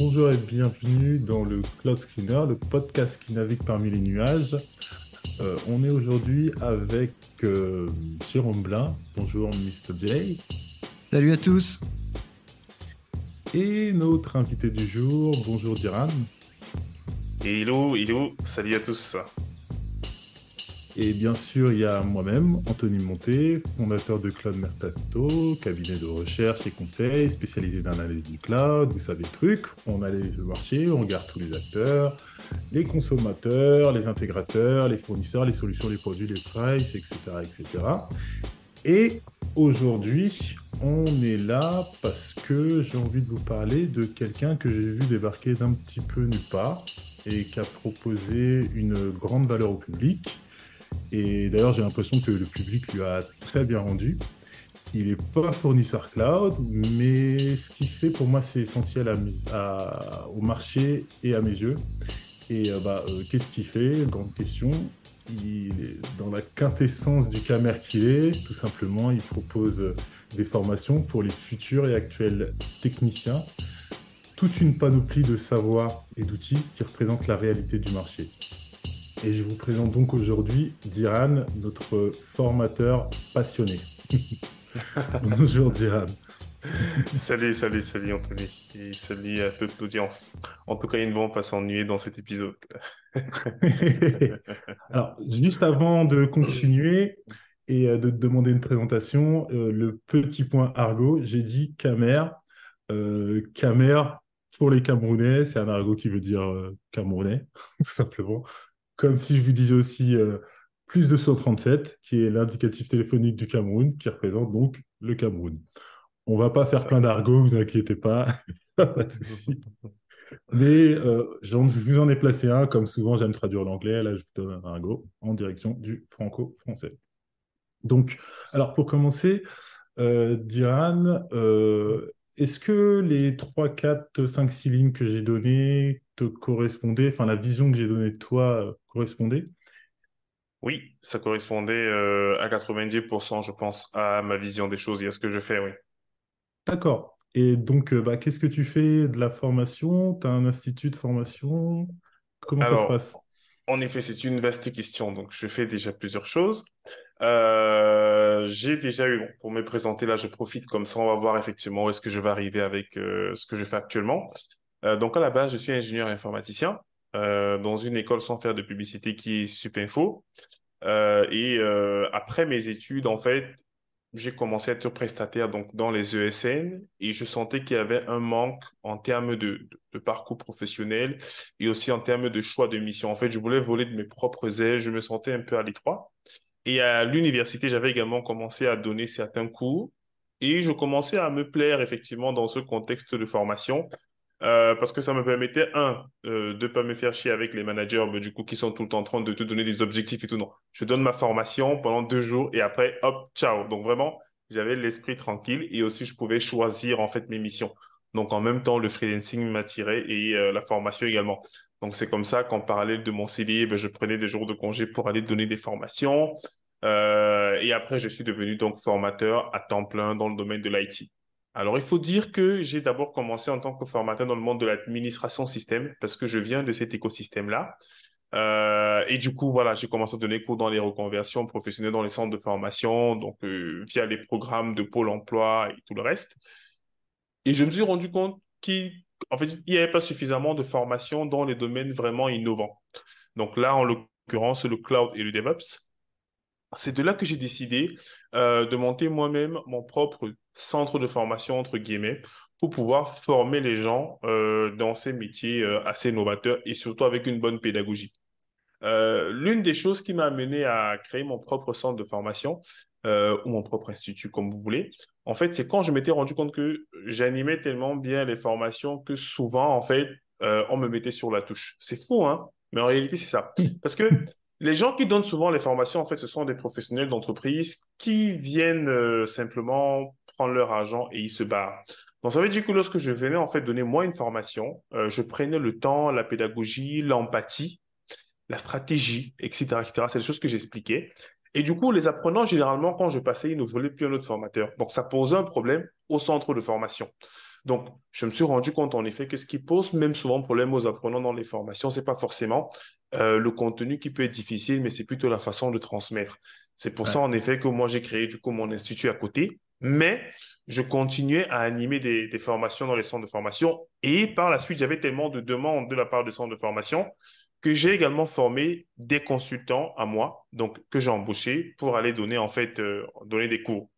bonjour et bienvenue dans le Cloud Screener, le podcast qui navigue parmi les nuages. Euh, on est aujourd'hui avec euh, Jérôme Blin. Bonjour Mr. J. Salut à tous. Et notre invité du jour, bonjour Diran. Hello, hello, salut à tous. Et bien sûr, il y a moi-même, Anthony Monté, fondateur de Cloud Mercato, cabinet de recherche et conseil spécialisé dans l'analyse du cloud. Vous savez le truc, on allait le marché, on regarde tous les acteurs, les consommateurs, les intégrateurs, les fournisseurs, les solutions, les produits, les prices, etc. etc. Et aujourd'hui, on est là parce que j'ai envie de vous parler de quelqu'un que j'ai vu débarquer d'un petit peu nulle part et qui a proposé une grande valeur au public et d'ailleurs, j'ai l'impression que le public lui a très bien rendu. Il n'est pas fournisseur cloud, mais ce qu'il fait pour moi, c'est essentiel au marché et à mes yeux. Et euh, bah, euh, qu'est-ce qu'il fait? Grande question. Il est dans la quintessence du camer qu'il est. Tout simplement, il propose des formations pour les futurs et actuels techniciens. Toute une panoplie de savoirs et d'outils qui représentent la réalité du marché. Et je vous présente donc aujourd'hui Diran, notre formateur passionné. Bonjour Diran. salut, salut, salut Anthony. Et salut à toute l'audience. En tout cas, ils ne vont pas s'ennuyer dans cet épisode. Alors, juste avant de continuer et euh, de te demander une présentation, euh, le petit point argot, j'ai dit Camer. Euh, Camer, pour les Camerounais, c'est un argot qui veut dire Camerounais, tout simplement. Comme si je vous disais aussi euh, plus de 137, qui est l'indicatif téléphonique du Cameroun, qui représente donc le Cameroun. On va pas faire plein d'argot, vous inquiétez pas, pas de souci. Mais euh, je vous en ai placé un, comme souvent j'aime traduire l'anglais, là je vous donne un argot en direction du franco-français. Donc, alors pour commencer, euh, Diane, euh, est-ce que les 3, 4, 5, 6 lignes que j'ai données te correspondaient, enfin la vision que j'ai donnée de toi euh, correspondait? Oui, ça correspondait euh, à 90%, je pense, à ma vision des choses et à ce que je fais, oui. D'accord. Et donc, euh, bah, qu'est-ce que tu fais de la formation? Tu as un institut de formation? Comment ça se passe? En effet, c'est une vaste question. Donc, je fais déjà plusieurs choses. Euh, j'ai déjà eu, pour me présenter là, je profite comme ça, on va voir effectivement où est-ce que je vais arriver avec euh, ce que je fais actuellement. Euh, donc à la base, je suis ingénieur informaticien dans une école sans faire de publicité qui est Supinfo. et après mes études, en fait, j'ai commencé à être prestataire donc dans les ESN et je sentais qu'il y avait un manque en termes de, de, parcours professionnel et aussi en termes de choix de mission. En fait, je voulais voler de mes propres ailes, je me sentais un peu à l'étroit. Et à l'université, j'avais également commencé à donner certains cours et je commençais à me plaire effectivement dans ce contexte de formation euh, parce que ça me permettait, un, euh, de ne pas me faire chier avec les managers mais du coup, qui sont tout le temps en train de te donner des objectifs et tout. Non, je donne ma formation pendant deux jours et après, hop, ciao. Donc vraiment, j'avais l'esprit tranquille et aussi je pouvais choisir en fait mes missions. Donc en même temps, le freelancing m'attirait et euh, la formation également. Donc c'est comme ça qu'en parallèle de mon CDI, ben, je prenais des jours de congé pour aller donner des formations. Et après, je suis devenu donc formateur à temps plein dans le domaine de l'IT. Alors, il faut dire que j'ai d'abord commencé en tant que formateur dans le monde de l'administration système parce que je viens de cet écosystème-là. Euh, et du coup, voilà, j'ai commencé à donner cours dans les reconversions professionnelles dans les centres de formation, donc euh, via les programmes de Pôle emploi et tout le reste. Et je me suis rendu compte qu'il fait, il n'y avait pas suffisamment de formation dans les domaines vraiment innovants. Donc là, en l'occurrence, le cloud et le DevOps. C'est de là que j'ai décidé euh, de monter moi-même mon propre centre de formation, entre guillemets, pour pouvoir former les gens euh, dans ces métiers euh, assez novateurs et surtout avec une bonne pédagogie. L'une des choses qui m'a amené à créer mon propre centre de formation, ou mon propre institut, comme vous voulez, en fait, c'est quand je m'étais rendu compte que j'animais tellement bien les formations que souvent, en fait, on me mettait sur la touche. C'est fou, hein? Mais en réalité, c'est ça. Parce que les gens qui donnent souvent les formations, en fait, ce sont des professionnels d'entreprise qui viennent euh, simplement prendre leur argent et ils se barrent. Donc, ça veut dire que lorsque je venais, en fait, donner moi une formation, euh, je prenais le temps, la pédagogie, l'empathie, la stratégie, etc., etc. C'est des choses que j'expliquais. Et du coup, les apprenants, généralement, quand je passais, ils ne voulaient plus un autre formateur. Donc, ça posait un problème au centre de formation. Donc, je me suis rendu compte, en effet, que ce qui pose même souvent problème aux apprenants dans les formations, c'est pas forcément euh, le contenu qui peut être difficile, mais c'est plutôt la façon de transmettre. C'est pour ça, en effet, que moi, j'ai créé, du coup, mon institut à côté. Mais je continuais à animer des, des formations dans les centres de formation. Et par la suite, j'avais tellement de demandes de la part des centres de formation que j'ai également formé des consultants à moi, donc que j'ai embauchés pour aller donner en fait euh, donner des cours.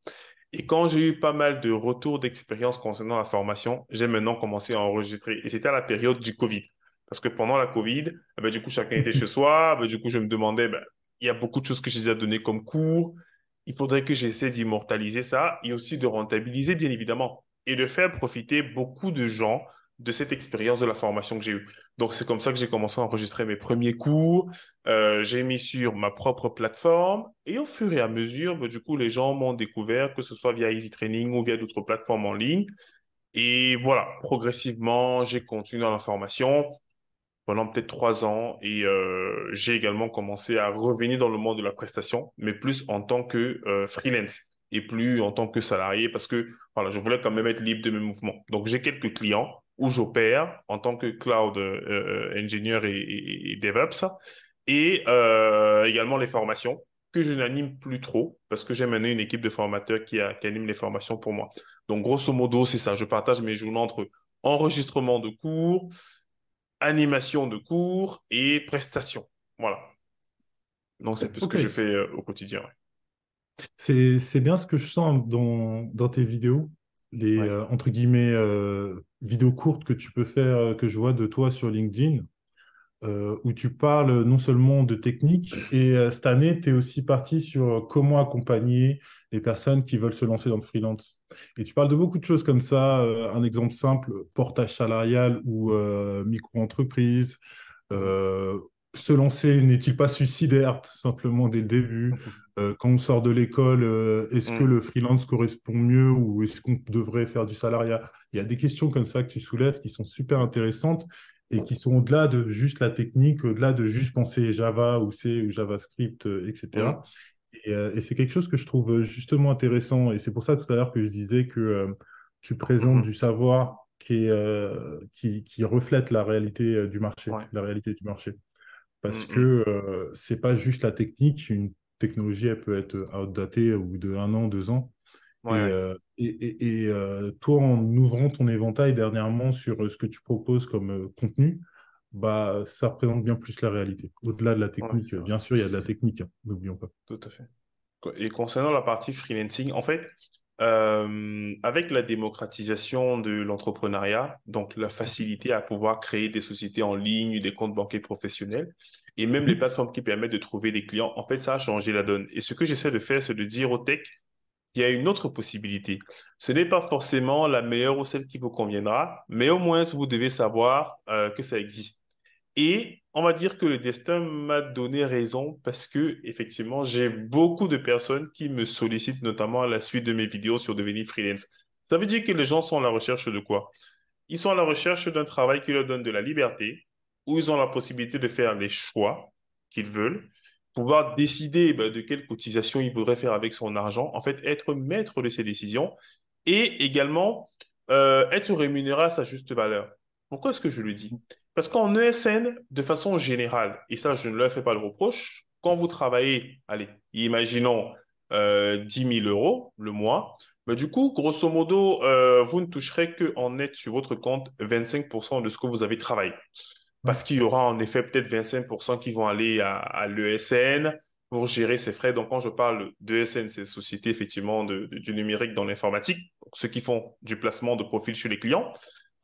Et quand j'ai eu pas mal de retours d'expérience concernant la formation, j'ai maintenant commencé à enregistrer. Et c'était à la période du Covid. Parce que pendant la Covid, eh ben, du coup, chacun était chez soi. Ben, du coup, je me demandais, ben, il y a beaucoup de choses que j'ai déjà données comme cours. Il faudrait que j'essaie d'immortaliser ça et aussi de rentabiliser, bien évidemment, et de faire profiter beaucoup de gens de cette expérience de la formation que j'ai eue. Donc, c'est comme ça que j'ai commencé à enregistrer mes premiers cours. Euh, j'ai mis sur ma propre plateforme et au fur et à mesure, bah, du coup, les gens m'ont découvert, que ce soit via Easy Training ou via d'autres plateformes en ligne. Et voilà, progressivement, j'ai continué dans la formation pendant peut-être trois ans et euh, j'ai également commencé à revenir dans le monde de la prestation, mais plus en tant que euh, freelance et plus en tant que salarié parce que voilà, je voulais quand même être libre de mes mouvements. Donc, j'ai quelques clients où j'opère en tant que cloud euh, euh, engineer et, DevOps, et euh, également les formations que je n'anime plus trop parce que j'ai maintenant une équipe de formateurs qui, anime les formations pour moi. Donc, grosso modo, c'est ça. Je partage mes journées entre enregistrement de cours, animation de cours et prestations. Voilà. Donc, c'est tout ce que je fais au quotidien. C'est bien ce que je sens dans, dans tes vidéos les euh, entre guillemets euh, vidéos courtes que tu peux faire, euh, que je vois de toi sur LinkedIn, où tu parles non seulement de technique, et cette année, tu es aussi parti sur comment accompagner les personnes qui veulent se lancer dans le freelance. Et tu parles de beaucoup de choses comme ça. un exemple simple, portage salarial ou micro-entreprise se lancer n'est-il pas suicidaire tout simplement dès le début? Euh, Quand on sort de l'école, euh, est-ce que mm. le freelance correspond mieux ou est-ce qu'on devrait faire du salariat? Il y a des questions comme ça que tu soulèves qui sont super intéressantes et qui sont au-delà de juste la technique, au-delà de juste penser Java ou C ou JavaScript, etc. Euh, et, et c'est quelque chose que je trouve justement intéressant. Et c'est pour ça tout à l'heure que je disais que tu présentes mm-hmm. du savoir qui, qui, qui, reflète la réalité du marché, la réalité du marché parce mmh, que euh, c'est pas juste la technique. Une technologie, elle peut être outdatée au bout de un an, deux ans. Et, euh, et, euh, toi, en ouvrant ton éventail dernièrement sur ce que tu proposes comme contenu, bah, ça représente bien plus la réalité. Au-delà de la technique, bien sûr, il y a de la technique, hein, n'oublions pas. Tout à fait. Et concernant la partie freelancing, en fait, euh, avec la démocratisation de l'entrepreneuriat, donc la facilité à pouvoir créer des sociétés en ligne, des comptes bancaires professionnels, et même les mhm. plateformes qui permettent de trouver des clients, en fait, ça a changé la donne. Et ce que j'essaie de faire, c'est de dire aux tech qu'il y a une autre possibilité. Ce n'est pas forcément la meilleure ou celle qui vous conviendra, mais au moins, vous devez savoir euh, que ça existe. Et on va dire que le destin m'a donné raison parce que, effectivement, j'ai beaucoup de personnes qui me sollicitent, notamment à la suite de mes vidéos sur devenir freelance. Ça veut dire que les gens sont à la recherche de quoi? Ils sont à la recherche d'un travail qui leur donne de la liberté, où ils ont la possibilité de faire les choix qu'ils veulent, pouvoir décider ben, de quelle cotisation ils voudraient faire avec son argent, en fait, être maître de ses décisions et également euh, être rémunéré à sa juste valeur. Pourquoi est-ce que je le dis? Parce qu'en ESN, de façon générale, et ça, je ne leur fais pas le reproche, quand vous travaillez, allez, imaginons euh, 10 000 euros le mois, mais du coup, grosso modo, euh, vous ne toucherez qu'en net sur votre compte 25% de ce que vous avez travaillé. Parce qu'il y aura en effet peut-être 25% qui vont aller à, l'ESN pour gérer ces frais. Donc, quand je parle d'ESN, c'est société effectivement de, du numérique dans l'informatique, ceux qui font du placement de profil chez les clients.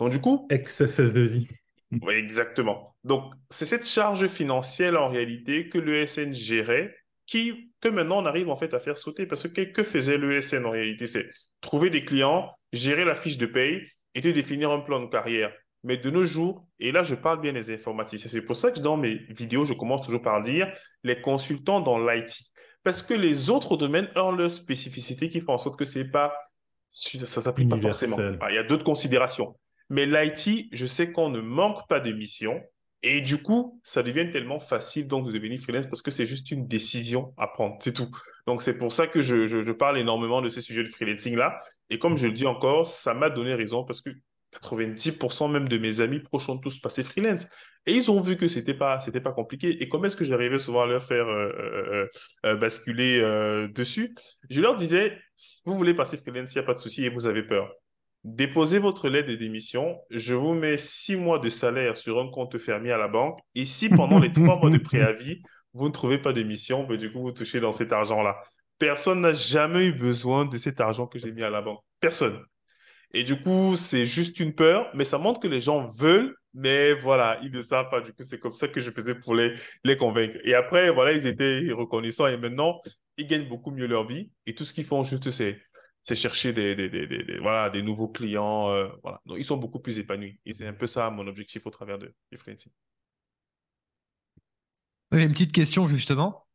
Donc, du coup. XSS de vie. Oui, exactement. Donc, c'est cette charge financière en réalité que l'ESN gérait qui, que maintenant on arrive en fait à faire sauter. Parce que que faisait l'ESN en réalité? C'est trouver des clients, gérer la fiche de paye et te définir un plan de carrière. Mais de nos jours, et là je parle bien des informaticiens, c'est pour ça que dans mes vidéos, je commence toujours par dire les consultants dans l'IT. Parce que les autres domaines ont leurs spécificités qui font en sorte que c'est pas, ça s'applique pas forcément. Il y a d'autres considérations. Mais l'IT, je sais qu'on ne manque pas de missions Et du coup, ça devient tellement facile donc de devenir freelance parce que c'est juste une décision à prendre, c'est tout. Donc c'est pour ça que je, parle énormément de ce sujet de freelancing-là. Et comme je le dis encore, ça m'a donné raison parce que 90% même de mes amis proches ont tous passé freelance. Et ils ont vu que c'était pas, pas compliqué. Et comment est-ce que j'arrivais souvent à leur faire euh, euh, euh, basculer dessus? Je leur disais, vous voulez passer freelance, il n'y a pas de souci et vous avez peur. Déposez votre lettre de démission. Je vous mets six mois de salaire sur un compte fermé à la banque. Et si pendant les trois mois de préavis, vous ne trouvez pas d'émission, ben, du coup, vous touchez dans cet argent-là. Personne n'a jamais eu besoin de cet argent que j'ai mis à la banque. Personne. Et du coup, c'est juste une peur, mais ça montre que les gens veulent, mais voilà, ils ne savent pas. Du coup, c'est comme ça que je faisais pour les, les convaincre. Et après, voilà, ils étaient reconnaissants et maintenant, ils gagnent beaucoup mieux leur vie. Et tout ce qu'ils font juste, c'est c'est chercher des, des, des, des, voilà, des nouveaux clients. Euh, voilà. Donc, ils sont beaucoup plus épanouis. Et c'est un peu ça mon objectif au travers de, du freelancing. Oui, une petite question justement.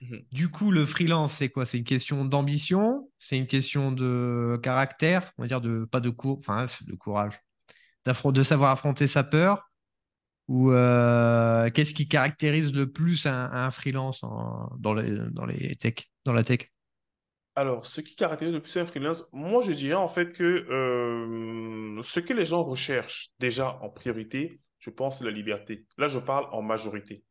Mhm. Du coup, le freelance, c'est quoi? C'est une question d'ambition? C'est une question de caractère? On va dire de pas de cour... enfin, de courage, de savoir affronter sa peur? Ou euh, qu'est-ce qui caractérise le plus un, freelance dans, les, dans les tech, dans la tech? Alors, ce qui caractérise le plus un freelance, moi je dirais en fait que euh, ce que les gens recherchent déjà en priorité, je pense, c'est la liberté. Là, je parle en majorité.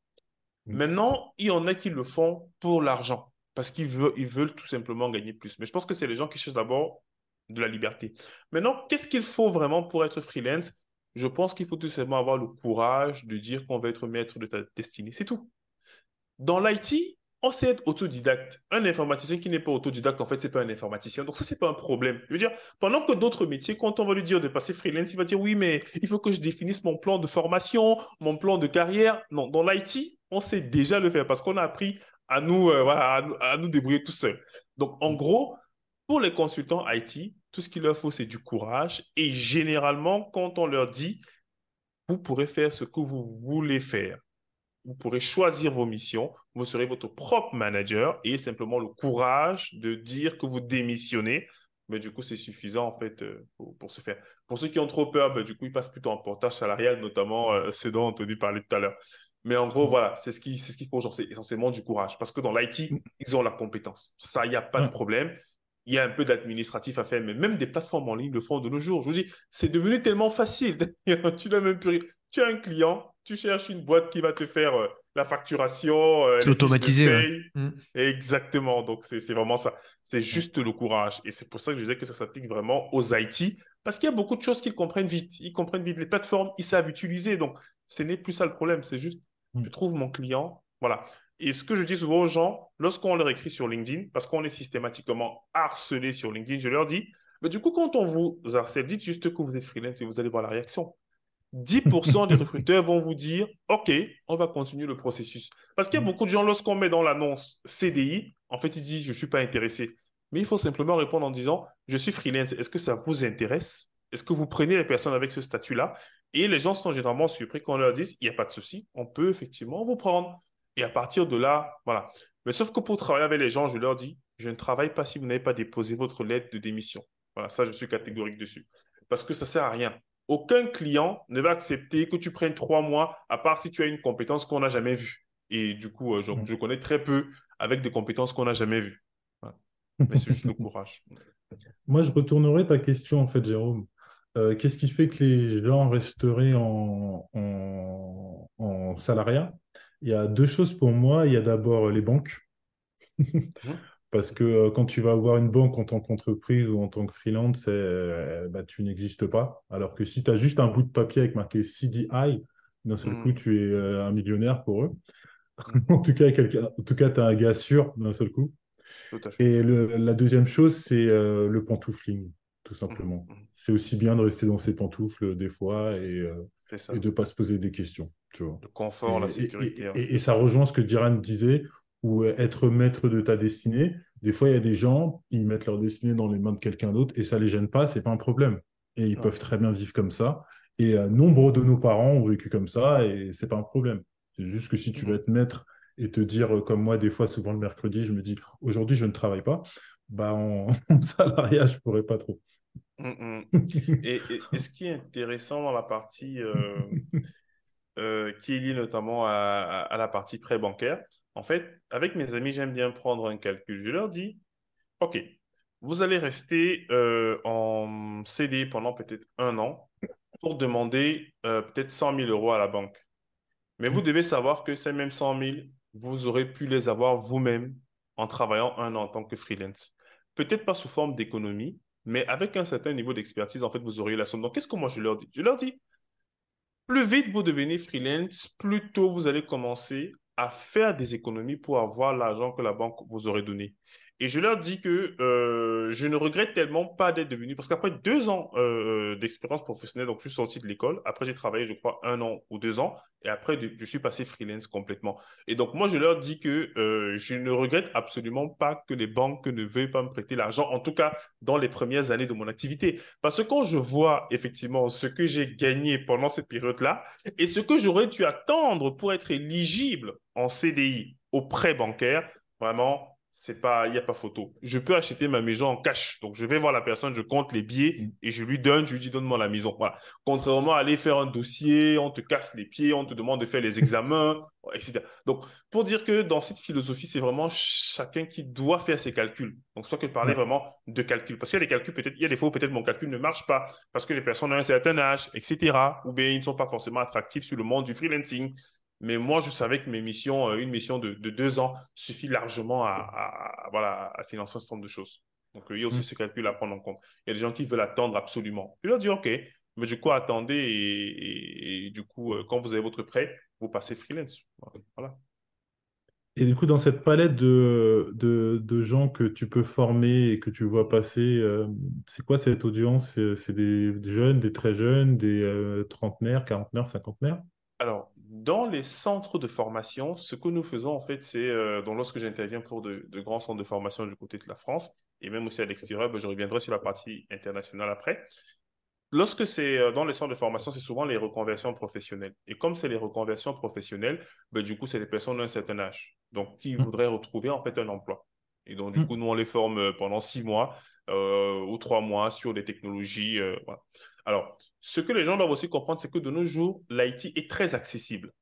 Mm. Maintenant, il y en a qui le font pour l'argent, parce qu'ils veulent, ils veulent tout simplement gagner plus. Mais je pense que c'est les gens qui cherchent d'abord de la liberté. Maintenant, qu'est-ce qu'il faut vraiment pour être freelance? Je pense qu'il faut tout simplement avoir le courage de dire qu'on va être maître de ta destinée. C'est tout. Dans l'IT, on sait être autodidacte. Un informaticien qui n'est pas autodidacte, en fait, c'est pas un informaticien. Donc ça, c'est pas un problème. Je veux dire, pendant que d'autres métiers, quand on va lui dire de passer freelance, il va dire oui, mais il faut que je définisse mon plan de formation, mon plan de carrière. Non, dans l'IT, on sait déjà le faire parce qu'on a appris à nous, euh, à, nous débrouiller tout seul. Donc, en gros, pour les consultants IT, tout ce qu'il leur faut, c'est du courage. Et généralement, quand on leur dit, vous pourrez faire ce que vous voulez faire, vous pourrez choisir vos missions, vous serez votre propre manager et simplement le courage de dire que vous démissionnez. Mais du coup, c'est suffisant en fait euh, pour, se faire. Pour ceux qui ont trop peur, ben, du coup, ils passent plutôt en portage salarial, notamment euh, ce dont Anthony parlait tout à l'heure. Mais en gros, voilà, c'est ce qu'il ce faut, c'est essentiellement du courage. Parce que dans l'IT, ils ont la compétence. Ça, il n'y a pas de problème. Il y a un peu d'administratif à faire, mais même des plateformes en ligne le font de nos jours. Je vous dis, c'est devenu tellement facile. tu n'as même plus Tu as un client, tu cherches une boîte qui va te faire euh, la facturation. Euh, c'est automatisé. Mm. Exactement. Donc, c'est vraiment ça. C'est juste le courage. Et c'est pour ça que je disais que ça s'applique vraiment aux IT. Parce qu'il y a beaucoup de choses qu'ils comprennent vite. Ils comprennent vite les plateformes, ils savent utiliser. Donc, ce n'est plus ça le problème. C'est juste, mm. je trouve mon client. Voilà. Et ce que je dis souvent aux gens, lorsqu'on leur écrit sur LinkedIn, parce qu'on est systématiquement harcelé sur LinkedIn, je leur dis, mais du coup, quand on vous harcèle, dites juste que vous êtes freelance et vous allez voir la réaction. 10% des recruteurs vont vous dire OK, on va continuer le processus. Parce qu'il y a mm. beaucoup de gens, lorsqu'on met dans l'annonce CDI, en fait, ils disent Je ne suis pas intéressé. Mais il faut simplement répondre en disant Je suis freelance. Est-ce que ça vous intéresse? Est-ce que vous prenez les personnes avec ce statut-là? Et les gens sont généralement surpris quand on leur dit Il n'y a pas de souci, on peut effectivement vous prendre. Et à partir de là, voilà. Mais sauf que pour travailler avec les gens, je leur dis Je ne travaille pas si vous n'avez pas déposé votre lettre de démission. Voilà, ça, je suis catégorique dessus. Parce que ça ne sert à rien aucun client ne va accepter que tu prennes trois mois, à part si tu as une compétence qu'on n'a jamais vue. Et du coup, euh, je, connais très peu avec des compétences qu'on n'a jamais vues. Mais c'est juste le courage. Moi, je retournerai ta question, en fait, Jérôme. Euh, qu'est-ce qui fait que les gens resteraient en, en, salariat? Il y a deux choses pour moi. Il y a d'abord les banques. Parce que euh, quand tu vas avoir une banque en tant qu'entreprise ou en tant que freelance, euh, bah, tu n'existes pas. Alors que si tu as juste un bout de papier avec marqué CDI, d'un seul coup, hmm. tu es euh, un millionnaire pour eux. en tout cas, tu as un gars sûr d'un seul coup. Et la deuxième chose, c'est le pantoufling, tout simplement. Hmm, hmm. C'est aussi bien de rester dans ses pantoufles des fois et, de ne pas se poser des questions. Tu vois. Le confort, la sécurité. Hein. Et, ça rejoint ce que Diran disait ou être maître de ta destinée. Des fois, il y a des gens, ils mettent leur destinée dans les mains de quelqu'un d'autre et ça les gêne pas, c'est pas un problème. Et ils peuvent très bien vivre comme ça. Et euh, nombre de nos parents ont vécu comme ça et c'est pas un problème. C'est juste que si tu veux être maître et te dire, euh, comme moi, des fois, souvent le mercredi, je me dis, aujourd'hui, je ne travaille pas, bah, en, salariat, je pourrais pas trop. et, ce qui est intéressant dans la partie, euh, qui est lié notamment à, à la partie prêt bancaire. En fait, avec mes amis, j'aime bien prendre un calcul. Je leur dis, OK, vous allez rester en CD pendant peut-être un an pour demander peut-être 100 000 euros à la banque. Mais vous devez savoir que ces mêmes 100 000, vous aurez pu les avoir vous-même en travaillant un an en tant que freelance. Peut-être pas sous forme d'économie, mais avec un certain niveau d'expertise, en fait, vous aurez la somme. Donc, qu'est-ce que moi je leur dis? Je leur dis, plus vite vous devenez freelance, plus tôt vous allez commencer à faire des économies pour avoir l'argent que la banque vous aurait donné. Et je leur dis que euh, je ne regrette tellement pas d'être devenu, parce qu'après deux ans euh, d'expérience professionnelle, donc je suis sorti de l'école, après j'ai travaillé, je crois, un an ou deux ans, et après je suis passé freelance complètement. Et donc moi, je leur dis que euh, je ne regrette absolument pas que les banques ne veuillent pas me prêter l'argent, en tout cas dans les premières années de mon activité. Parce que quand je vois effectivement ce que j'ai gagné pendant cette période-là, et ce que j'aurais dû attendre pour être éligible en CDI au prêt bancaire, vraiment, c'est pas, il n'y a pas photo. Je peux acheter ma maison en cash. Donc, je vais voir la personne, je compte les billets mm. et je lui donne, je lui dis, donne-moi la maison. Voilà. Contrairement à aller faire un dossier, on te casse les pieds, on te demande de faire les examens, etc. Donc, pour dire que dans cette philosophie, c'est vraiment chacun qui doit faire ses calculs. Donc, soit que parler vraiment de calcul. Parce qu'il y a des calculs, peut-être, il y a des fois où peut-être mon calcul ne marche pas parce que les personnes ont un certain âge, etc. Ou bien ils ne sont pas forcément attractifs sur le monde du freelancing. Mais moi, je savais que mes missions, euh, une mission de, deux ans suffit largement à, voilà, à financer un certain nombre de choses. Donc, il y a aussi mm. ce calcul à prendre en compte. Il y a des gens qui veulent attendre absolument. Je leur dis, OK, mais du coup, attendez et, du coup, euh, quand vous avez votre prêt, vous passez freelance. Voilà. Et du coup, dans cette palette de, de, gens que tu peux former et que tu vois passer, euh, c'est quoi cette audience? C'est des, jeunes, des très jeunes, des trentenaires, quarantenaires, cinquantenaires? Alors, dans les centres de formation, ce que nous faisons, en fait, c'est, euh, lorsque j'interviens pour de, grands centres de formation du côté de la France, et même aussi à l'extérieur, ben, je reviendrai sur la partie internationale après. Lorsque c'est euh, dans les centres de formation, c'est souvent les reconversions professionnelles. Et comme c'est les reconversions professionnelles, ben, du coup, c'est les personnes d'un certain âge, donc qui mmh. voudraient retrouver en fait un emploi. Et donc, du mmh. coup, nous, on les forme euh, pendant six mois ou trois mois sur des technologies. Alors, ce que les gens doivent aussi comprendre, c'est que de nos jours, l'IT est très accessible.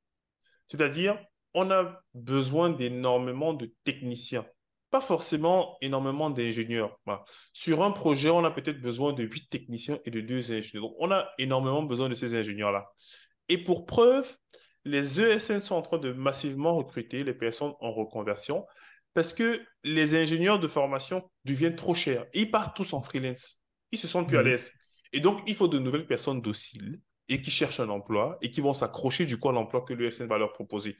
C'est-à-dire, on a besoin d'énormément de techniciens, pas forcément énormément d'ingénieurs. Sur un projet, on a peut-être besoin de huit techniciens et de deux ingénieurs. Donc, on a énormément besoin de ces ingénieurs-là. Et pour preuve, les ESN sont en train de massivement recruter les personnes en reconversion parce que les ingénieurs de formation deviennent trop chers. ils partent tous en freelance. Ils se sentent plus à mmh. l'aise. Et donc, il faut de nouvelles personnes dociles et qui cherchent un emploi et qui vont s'accrocher du coup à l'emploi que l'USN va leur proposer.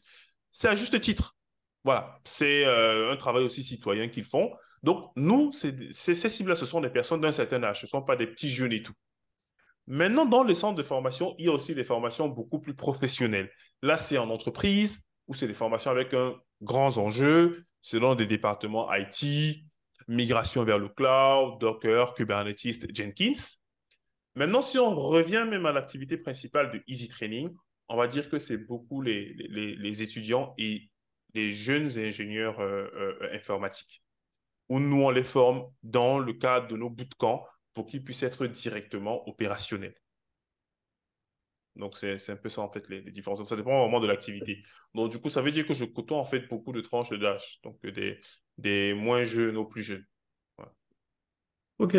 C'est à juste titre. Voilà, c'est euh, un travail aussi citoyen qu'ils font. Donc, nous, ces cibles-là, ce sont des personnes d'un certain âge, ce ne sont pas des petits jeunes et tout. Maintenant, dans les centres de formation, il y a aussi des formations beaucoup plus professionnelles. Là, c'est en entreprise, ou c'est des formations avec un grand enjeu, selon des départements IT, migration vers le cloud, Docker, Kubernetes, Jenkins. Maintenant, si on revient même à l'activité principale de Easy Training, on va dire que c'est beaucoup les, les, étudiants et les jeunes ingénieurs euh, euh, informatiques, où nous, on les forme dans le cadre de nos bootcamps pour qu'ils puissent être directement opérationnels. Donc, c'est un peu ça, en fait, les, différences. ça dépend vraiment de l'activité. Donc, du coup, ça veut dire que je côtoie, en fait, beaucoup de tranches d'âge. Donc, des, des moins jeunes aux plus jeunes. OK.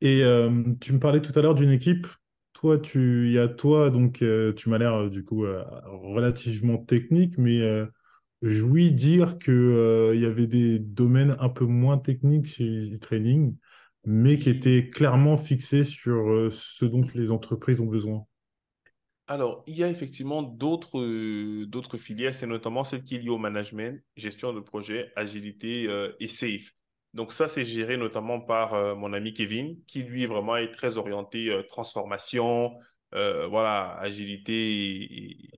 Et euh, tu me parlais tout à l'heure d'une équipe. Toi, tu, il y a toi, donc euh, tu m'as l'air euh, du coup relativement technique, mais je oui dire qu'il y avait des domaines un peu moins techniques chez e-training, mais qui étaient clairement fixés sur ce dont les entreprises ont besoin. Alors, il y a effectivement d'autres d'autres filières, c'est notamment celle qui est liée au management, gestion de projet, agilité et safe. Donc ça, c'est géré notamment par euh, mon ami Kevin, qui lui vraiment est très orienté euh, transformation, euh, voilà, agilité et,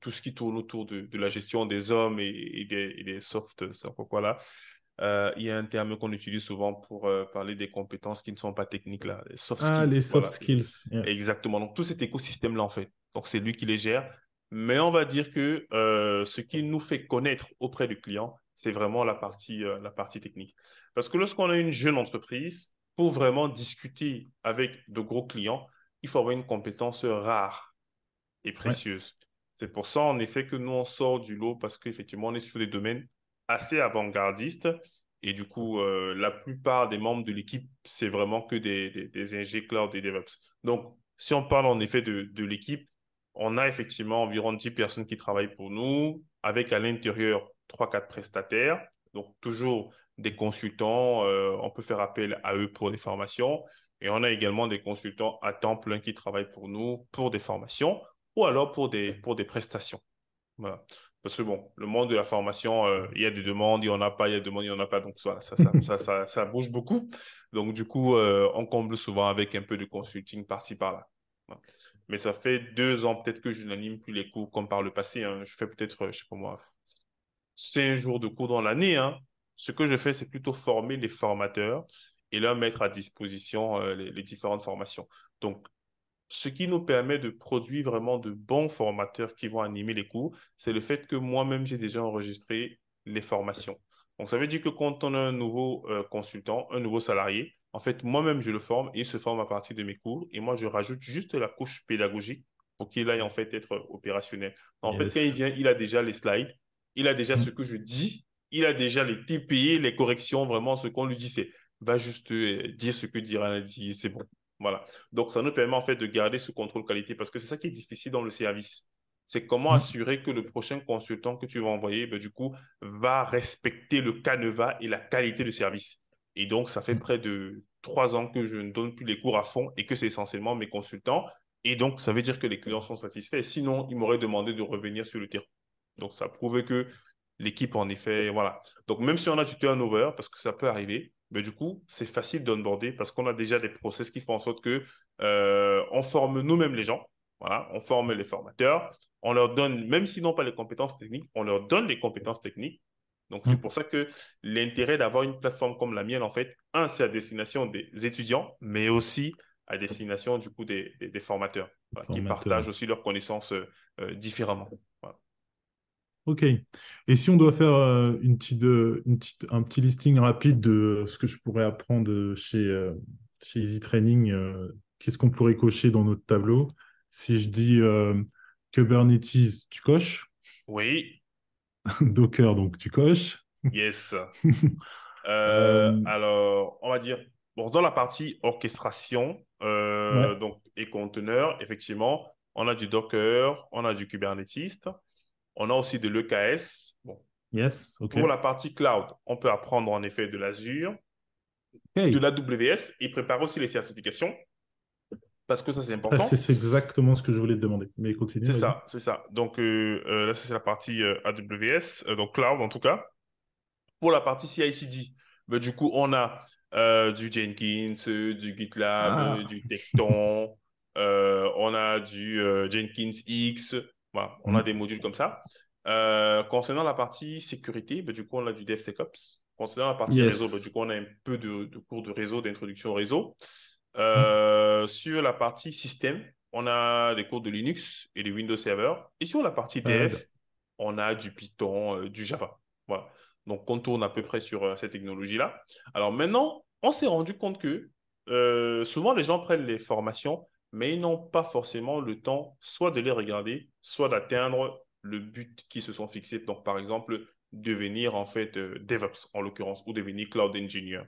tout ce qui tourne autour de, la gestion des hommes et, des, des, soft, quoi là. il y a un terme qu'on utilise souvent pour parler des compétences qui ne sont pas techniques là, les soft ah, les soft skills. Exactement. Donc tout cet écosystème là en fait. Donc c'est lui qui les gère. Mais on va dire que ce qui nous fait connaître auprès du client, c'est vraiment la partie, euh, la partie technique. Parce que lorsqu'on a une jeune entreprise, pour vraiment discuter avec de gros clients, il faut avoir une compétence rare. et précieuse. C'est pour ça, en effet, que nous, on sort du lot parce qu'effectivement, on est sur des domaines assez avant-gardistes. Et du coup, euh, la plupart des membres de l'équipe, c'est vraiment que des, des, des ingé cloud et DevOps. Donc, si on parle en effet de, de l'équipe, on a effectivement environ 10 personnes qui travaillent pour nous, avec à l'intérieur 3-4 prestataires. Donc, toujours des consultants, euh, on peut faire appel à eux pour des formations. Et on a également des consultants à temps plein qui travaillent pour nous pour des formations ou alors pour des, pour des prestations. Voilà. Parce que bon, le monde de la formation, euh, il y a des demandes, il n'y en a pas, il y a des demandes, il n'y en a pas. Donc ça, ça, ça, ça, ça, bouge beaucoup. Donc du coup, euh, on comble souvent avec un peu de consulting par-ci, par-là. Mais ça fait deux ans peut-être que je n'anime plus les cours comme par le passé. Hein. Je fais peut-être, je sais pas moi, cinq jours de cours dans l'année. Hein. Ce que je fais, c'est plutôt former les formateurs et leur mettre à disposition euh, les, les différentes formations. Donc, ce qui nous permet de produire vraiment de bons formateurs qui vont animer les cours, c'est le fait que moi-même, j'ai déjà enregistré les formations. Donc, ça veut dire que quand on a un nouveau euh, consultant, un nouveau salarié, en fait, moi-même, je le forme et il se forme à partir de mes cours. Et moi, je rajoute juste la couche pédagogique pour qu'il aille en fait être opérationnel. En fait, quand il vient, il a déjà les slides, il a déjà mm. ce que je dis, il a déjà les TPI, les corrections, vraiment ce qu'on lui dit, c'est va juste euh, dire ce que Diran a dit, c'est bon. Voilà. Donc, ça nous permet en fait de garder ce contrôle qualité parce que c'est ça qui est difficile dans le service. C'est comment mmh. assurer que le prochain consultant que tu vas envoyer, ben, du coup, va respecter le canevas et la qualité de service. Et donc, ça fait mmh. près de trois ans que je ne donne plus les cours à fond et que c'est essentiellement mes consultants. Et donc, ça veut dire que les clients sont satisfaits. Sinon, ils m'auraient demandé de revenir sur le terrain. Donc, ça prouve que l'équipe, en effet, voilà. Donc, même si on a du turnover, parce que ça peut arriver, mais du coup, c'est facile d'onboarder parce qu'on a déjà des process qui font en sorte que euh, on forme nous-mêmes les gens. Voilà, on forme les formateurs, on leur donne, même s'ils n'ont pas les compétences techniques, on leur donne les compétences techniques. Donc, c'est mmh. pour ça que l'intérêt d'avoir une plateforme comme la mienne, en fait, un, c'est à destination des étudiants, mais aussi à destination, du coup, des, des, formateurs, qui partagent aussi leurs connaissances euh, différemment. Ok. Et si on doit faire euh, une petite, euh, une petite, un petit listing rapide de ce que je pourrais apprendre chez, euh, chez Easy Training, qu'est-ce qu'on pourrait cocher dans notre tableau? Si je dis Kubernetes, tu coches? Oui. Docker, donc tu coches? Yes. alors, on va dire, bon, dans la partie orchestration donc, et conteneur, effectivement, on a du Docker, on a du Kubernetes. On a aussi de l'EKS. Bon. Yes, Pour la partie cloud, on peut apprendre en effet de l'Azure, de l'AWS et préparer aussi les certifications parce que ça c'est important. C'est exactement ce que je voulais te demander. Mais continue. C'est ça, c'est ça. Donc euh, euh, là, c'est la partie euh, AWS, donc cloud en tout cas. Pour la partie CI/CD, ben, du coup, on a du Jenkins, du GitLab, ah. du Tekton, on a du Jenkins X, on a mm. des modules comme ça. Euh, concernant la partie sécurité, ben, du coup, on a du DevSecOps. Concernant la partie réseau, ben, du coup, on a un peu de, cours de réseau, d'introduction au réseau. Euh, mm. Sur la partie système, on a des cours de Linux et de Windows Server. Et sur la partie Dev, on a du Python, euh, du Java. Voilà. Donc, on tourne à peu près sur cette technologie-là. Alors maintenant, on s'est rendu compte que souvent, les gens prennent les formations mais ils n'ont pas forcément le temps soit de les regarder, soit d'atteindre le but qu'ils se sont fixés. Donc, par exemple, devenir en fait euh, DevOps en l'occurrence ou devenir Cloud Engineer.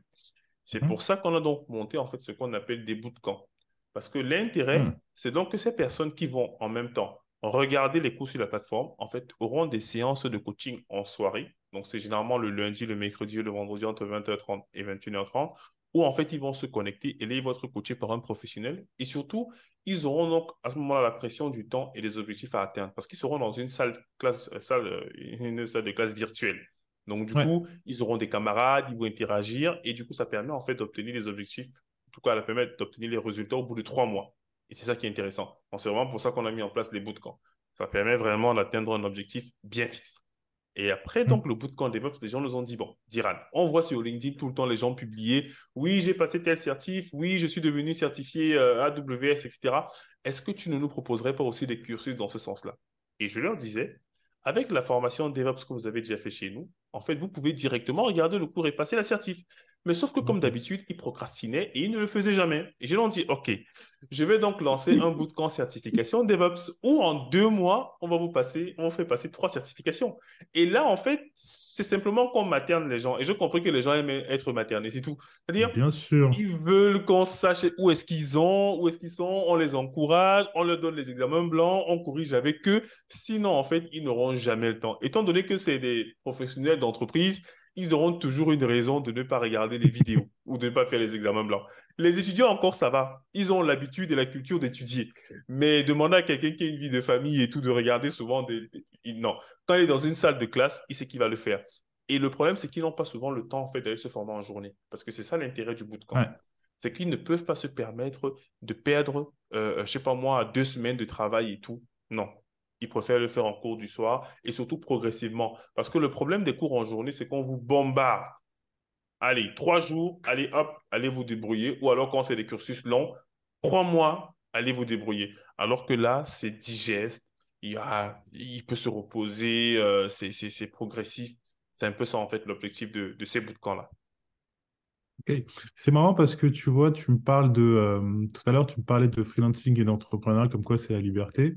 C'est mhm. pour ça qu'on a donc monté en fait ce qu'on appelle des bootcamps. Parce que l'intérêt, mhm. c'est donc que ces personnes qui vont en même temps regarder les cours sur la plateforme, en fait, auront des séances de coaching en soirée. Donc, c'est généralement le lundi, le mercredi le vendredi entre 20h30 et 21h30, où en fait ils vont se connecter et là ils vont être coachés par un professionnel. Et surtout ils auront donc à ce moment-là la pression du temps et les objectifs à atteindre parce qu'ils seront dans une salle classe euh, salle euh, une salle de classe virtuelle. Donc du coup ils auront des camarades ils vont interagir et du coup ça permet en fait d'obtenir les objectifs. En tout cas ça permet d'obtenir les résultats au bout de trois mois. Et c'est ça qui est intéressant. C'est vraiment pour ça qu'on a mis en place les bootcamps. Ça permet vraiment d'atteindre un objectif bien fixe et après, donc, le bootcamp DevOps, les gens nous ont dit, bon, Diran, on voit sur LinkedIn tout le temps les gens publier, oui, j'ai passé tel certif, oui, je suis devenu certifié euh, AWS, etc. Est-ce que tu ne nous proposerais pas aussi des cursus dans ce sens-là? Et je leur disais, avec la formation DevOps que vous avez déjà fait chez nous, en fait, vous pouvez directement regarder le cours et passer la certif. Mais sauf que comme d'habitude, il procrastinait et il ne le faisait jamais. Et j'ai donc dit, OK, je vais donc lancer un bootcamp certification DevOps où en deux mois, on va vous passer, on vous fait passer trois certifications. Et là, en fait, c'est simplement qu'on materne les gens. Et j'ai compris que les gens aiment être maternés, c'est tout. C'est-à-dire, Bien sûr. ils veulent qu'on sache où est-ce qu'ils ont, où est-ce qu'ils sont, on les encourage, on leur donne les examens blancs, on corrige avec eux. Sinon, en fait, ils n'auront jamais le temps. Étant donné que c'est des professionnels d'entreprise, ils auront toujours une raison de ne pas regarder les vidéos ou de ne pas faire les examens blancs. Les étudiants, encore, ça va. Ils ont l'habitude et la culture d'étudier. Mais demander à quelqu'un qui a une vie de famille et tout de regarder souvent des... des- Non. Quand il est dans une salle de classe, il sait qu'il va le faire. Et le problème, c'est qu'ils n'ont pas souvent le temps, en fait, d'aller se former en journée. Parce que c'est ça l'intérêt du bootcamp. Ouais. C'est qu'ils ne peuvent pas se permettre de perdre, euh, je sais pas moi, deux semaines de travail et tout. Non. Ils préfèrent le faire en cours du soir et surtout progressivement. Parce que le problème des cours en journée, c'est qu'on vous bombarde. Allez, trois jours, allez hop, allez vous débrouiller. Ou alors quand c'est des cursus longs, trois mois, allez vous débrouiller. Alors que là, c'est digeste, il, peut se reposer, euh, c'est progressif. C'est un peu ça, en fait, l'objectif de, de ces bootcamps-là. C'est marrant parce que tu vois, tu me parles de. euh, tout à l'heure, tu me parlais de freelancing et d'entrepreneuriat, comme quoi c'est la liberté.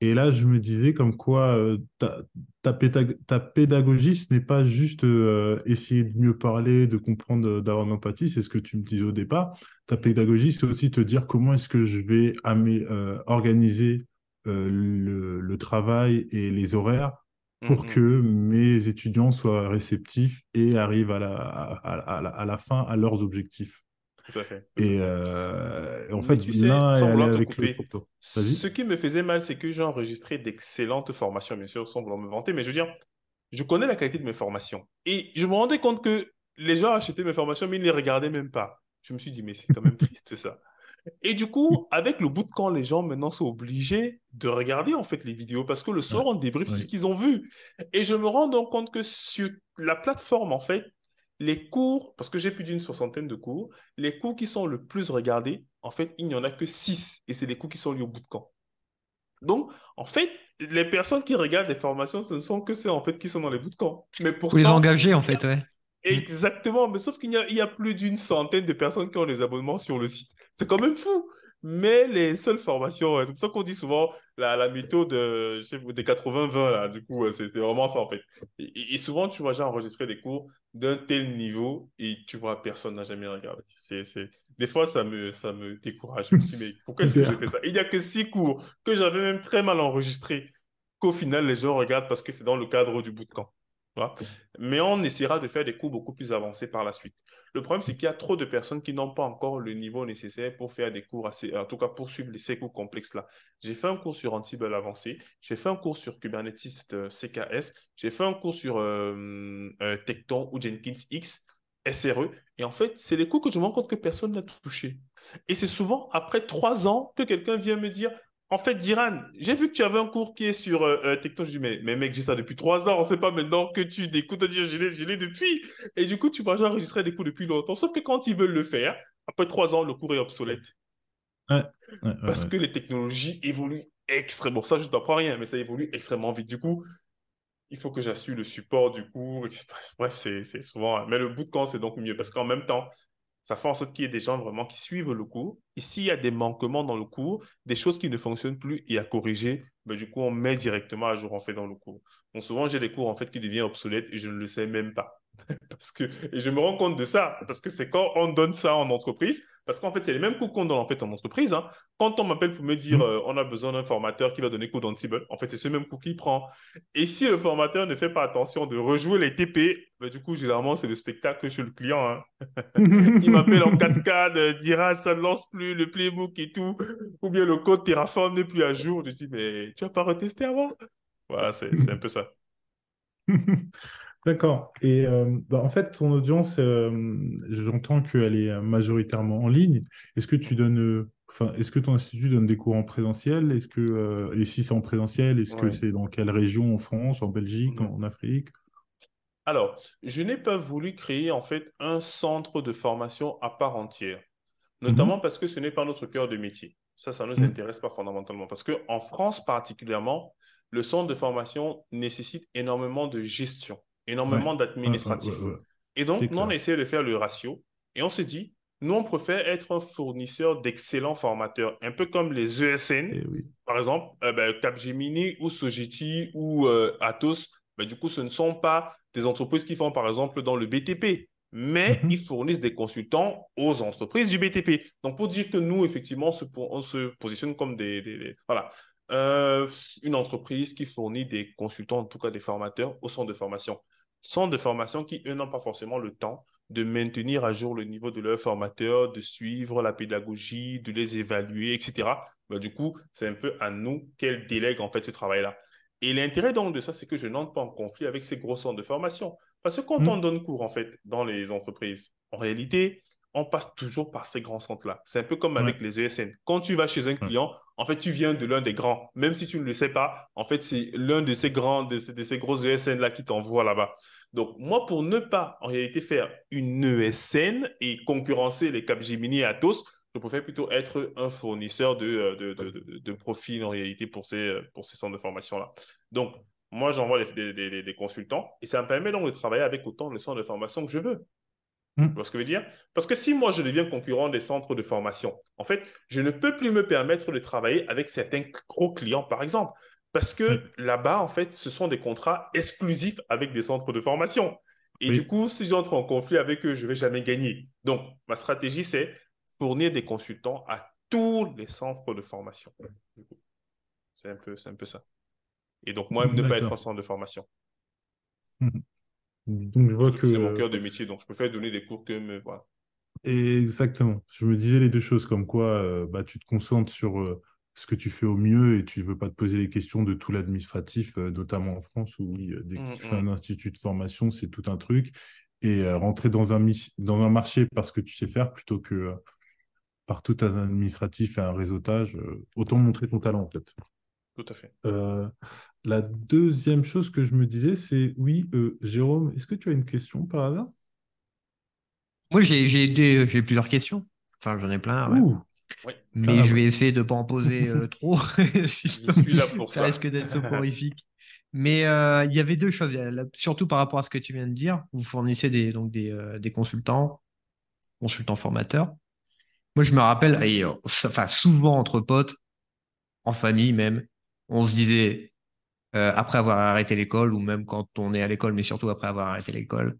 Et là, je me disais comme quoi euh, ta, ta, pédag- ta pédagogie, ce n'est pas juste euh, essayer de mieux parler, de comprendre, euh, d'avoir de l'empathie, c'est ce que tu me disais au départ. Ta pédagogie, c'est aussi te dire comment est-ce que je vais euh, organiser le, le travail et les horaires pour que mes étudiants soient réceptifs et arrivent à la, à, à- à la, à la fin à leurs objectifs. Tout à fait. tout à Et, fait. euh, et en fait, l'un est sans allé avec l'autre. ce qui me faisait mal, c'est que j'ai enregistré d'excellentes formations, bien sûr, sans vouloir me vanter, mais je veux dire, je connais la qualité de mes formations. Et je me rendais compte que les gens achetaient mes formations, mais ils ne les regardaient même pas. Je me suis dit, mais c'est quand même triste ça. Et du coup, avec le bootcamp, les gens maintenant sont obligés de regarder en fait les vidéos parce que le soir, on débriefe oui. ce qu'ils ont vu. Et je me rends donc compte que sur la plateforme, en fait, les cours, parce que j'ai plus d'une soixantaine de cours, les cours qui sont le plus regardés, en fait, il n'y en a que six. Et c'est les cours qui sont liés au bootcamp. Donc, en fait, les personnes qui regardent les formations, ce ne sont que ceux en fait qui sont dans les bootcamps. Mais Faut les engager, en fait, ouais. Exactement, mais sauf qu'il y y a plus d'une centaine de personnes qui ont les abonnements sur le site. C'est quand même fou. Mais les seules formations, c'est pour ça qu'on dit souvent la, la méthode je des 80-20, là, du coup, c'est vraiment ça en fait. Et, souvent, tu vois, j'ai enregistré des cours d'un tel niveau et tu vois, personne n'a jamais regardé. C'est. Des fois, ça me, ça me décourage. Je me dis, mais pourquoi est-ce que j'ai Super. fait ça? Il n'y a que six cours que j'avais même très mal enregistrés, qu'au final, les gens regardent parce que c'est dans le cadre du bootcamp. Mais on essaiera de faire des cours beaucoup plus avancés par la suite. Le problème, c'est qu'il y a trop de personnes qui n'ont pas encore le niveau nécessaire pour faire des cours assez, en tout cas pour suivre ces cours complexes-là. J'ai fait un cours sur Ansible avancé, j'ai fait un cours sur Kubernetes euh, CKS, j'ai fait un cours sur euh, euh, Tekton ou Jenkins X, SRE, et en fait, c'est les cours que je me rends compte que personne n'a touché. Et c'est souvent après trois ans que quelqu'un vient me dire, en fait, Diran, j'ai vu que tu avais un cours qui est sur euh, euh, Tekton. Je dis, mais, mais mec, j'ai ça depuis trois ans. C'est pas maintenant que tu écoutes à dire, je l'ai, je l'ai depuis. Et du coup, tu vas enregistrer des cours depuis longtemps. Sauf que quand ils veulent le faire, après trois ans, le cours est obsolète. Ouais, ouais, Parce que les technologies évoluent extrêmement. Ça, je ne t'apprends rien, mais ça évolue extrêmement vite. Du coup, il faut que j'assure le support du cours. Bref, c'est c'est souvent. Mais le bootcamp, c'est donc mieux. Parce qu'en même temps, ça fait en sorte qu'il y ait des gens vraiment qui suivent le cours. Et s'il y a des manquements dans le cours, des choses qui ne fonctionnent plus et à corriger, ben, du coup, on met directement à jour en fait dans le cours. Donc souvent, j'ai des cours en fait qui deviennent obsolètes et je ne le sais même pas. Parce que, et je me rends compte de ça, parce que c'est quand on donne ça en entreprise, parce qu'en fait, c'est les mêmes cours qu'on donne en fait en entreprise. hein. Quand on m'appelle pour me dire Mm. euh, on a besoin d'un formateur qui va donner cours d'Ansible, en fait, c'est ce même cours qu'il prend. Et si le formateur ne fait pas attention de rejouer les TP, ben, du coup, généralement, c'est le spectacle chez le client. hein. Il m'appelle en cascade, euh, dira ça ne lance plus le playbook et tout, ou bien le code Terraform n'est plus à jour. Je dis, mais tu n'as pas retesté avant? Voilà, c'est un peu ça. D'accord. Et euh, bah, en fait, ton audience, euh, j'entends qu'elle est majoritairement en ligne. Est-ce que tu donnes, euh, enfin, est-ce que ton institut donne des cours en présentiel? Est-ce que, euh, et si c'est en présentiel, est-ce que c'est dans quelle région? En France, en Belgique, Mhm. en, Afrique? Alors, je n'ai pas voulu créer en fait un centre de formation à part entière, notamment parce que ce n'est pas notre cœur de métier. Ça, ça ne nous Mhm. intéresse pas fondamentalement. Parce qu'en France particulièrement, le centre de formation nécessite énormément de gestion, énormément Ouais, ouais, d'administratif. ouais, ouais. Et donc, nous, on a essayé de faire le ratio et on s'est dit, nous, on préfère être un fournisseur d'excellents formateurs, un peu comme les ESN, Eh oui. par exemple, euh, ben, Capgemini ou Sogeti ou euh, Atos. Ben, du coup, ce ne sont pas des entreprises qui font, par exemple, dans le BTP, mais Mhm. ils fournissent des consultants aux entreprises du BTP. Donc, pour dire que nous, effectivement, on se, on se positionne comme des, des- des- voilà, Euh, une entreprise qui fournit des consultants, en tout cas des formateurs, au centre de formation. Centre de formation qui, eux, n'ont pas forcément le temps de maintenir à jour le niveau de leurs formateurs, de suivre la pédagogie, de les évaluer, etc. Ben, du coup, c'est un peu à nous qu'elle délègue en fait ce travail-là. Et l'intérêt donc de ça, c'est que je n'entre pas en conflit avec ces gros centres de formation. Parce que quand Mm. on donne cours en fait dans les entreprises, en réalité, on passe toujours par ces grands centres-là. C'est un peu comme avec les ESN. Quand tu vas chez un client, en fait, tu viens de l'un des grands. Même si tu ne le sais pas, en fait, c'est l'un de ces grands, de ces, de ces gros ESN-là qui t'envoie là-bas. Donc, moi, pour ne pas, en réalité, faire une ESN et concurrencer les Capgemini et Atos, je préfère plutôt être un fournisseur de, euh, de, de, de, de profils, en réalité, pour ces, pour ces centres de formation-là. Donc, moi, j'envoie des, des, des, des consultants et ça me permet donc de travailler avec autant de centres de formation que je veux. Mm. Tu vois ce que je veux dire? Parce que si moi, je deviens concurrent des centres de formation, en fait, je ne peux plus me permettre de travailler avec certains gros clients, par exemple. Parce que Oui. là-bas, en fait, ce sont des contrats exclusifs avec des centres de formation. Et Oui. du coup, si j'entre en conflit avec eux, je ne vais jamais gagner. Donc, ma stratégie, c'est fournir des consultants à tous les centres de formation. C'est un peu, un peu ça. Et donc, moi-même, ne pas être un centre de formation. Donc, je vois Parce que C'est mon cœur de métier, donc je préfère donner des cours que me... Voilà. Exactement. Je me disais les deux choses, comme quoi euh, bah, tu te concentres sur euh, ce que tu fais au mieux et tu veux pas te poser les questions de tout l'administratif, euh, notamment en France, où oui, dès que Mm, tu fais un mm. institut de formation, c'est tout un truc. Et rentrer dans un, dans un marché parce que tu sais faire plutôt que par tout un administratif et un réseautage, autant montrer ton talent en fait. Tout à fait. Euh, la deuxième chose que je me disais, c'est oui, euh, Jérôme, est-ce que tu as une question par hasard? Moi, j'ai j'ai des- j'ai plusieurs questions. Enfin, j'en ai plein, ouais. Ouh, Oui. Mais je vais essayer de ne pas en poser euh, trop. sinon Je suis là pour ça ça. risque d'être soporifique. Mais euh, il y avait deux choses, surtout par rapport à ce que tu viens de dire. Vous fournissez des, donc des, euh, des consultants, consultants formateurs. Moi, je me rappelle, et, euh, ça- enfin, souvent entre potes, en famille même, on se disait, euh, après avoir arrêté l'école, ou même quand on est à l'école, mais surtout après avoir arrêté l'école,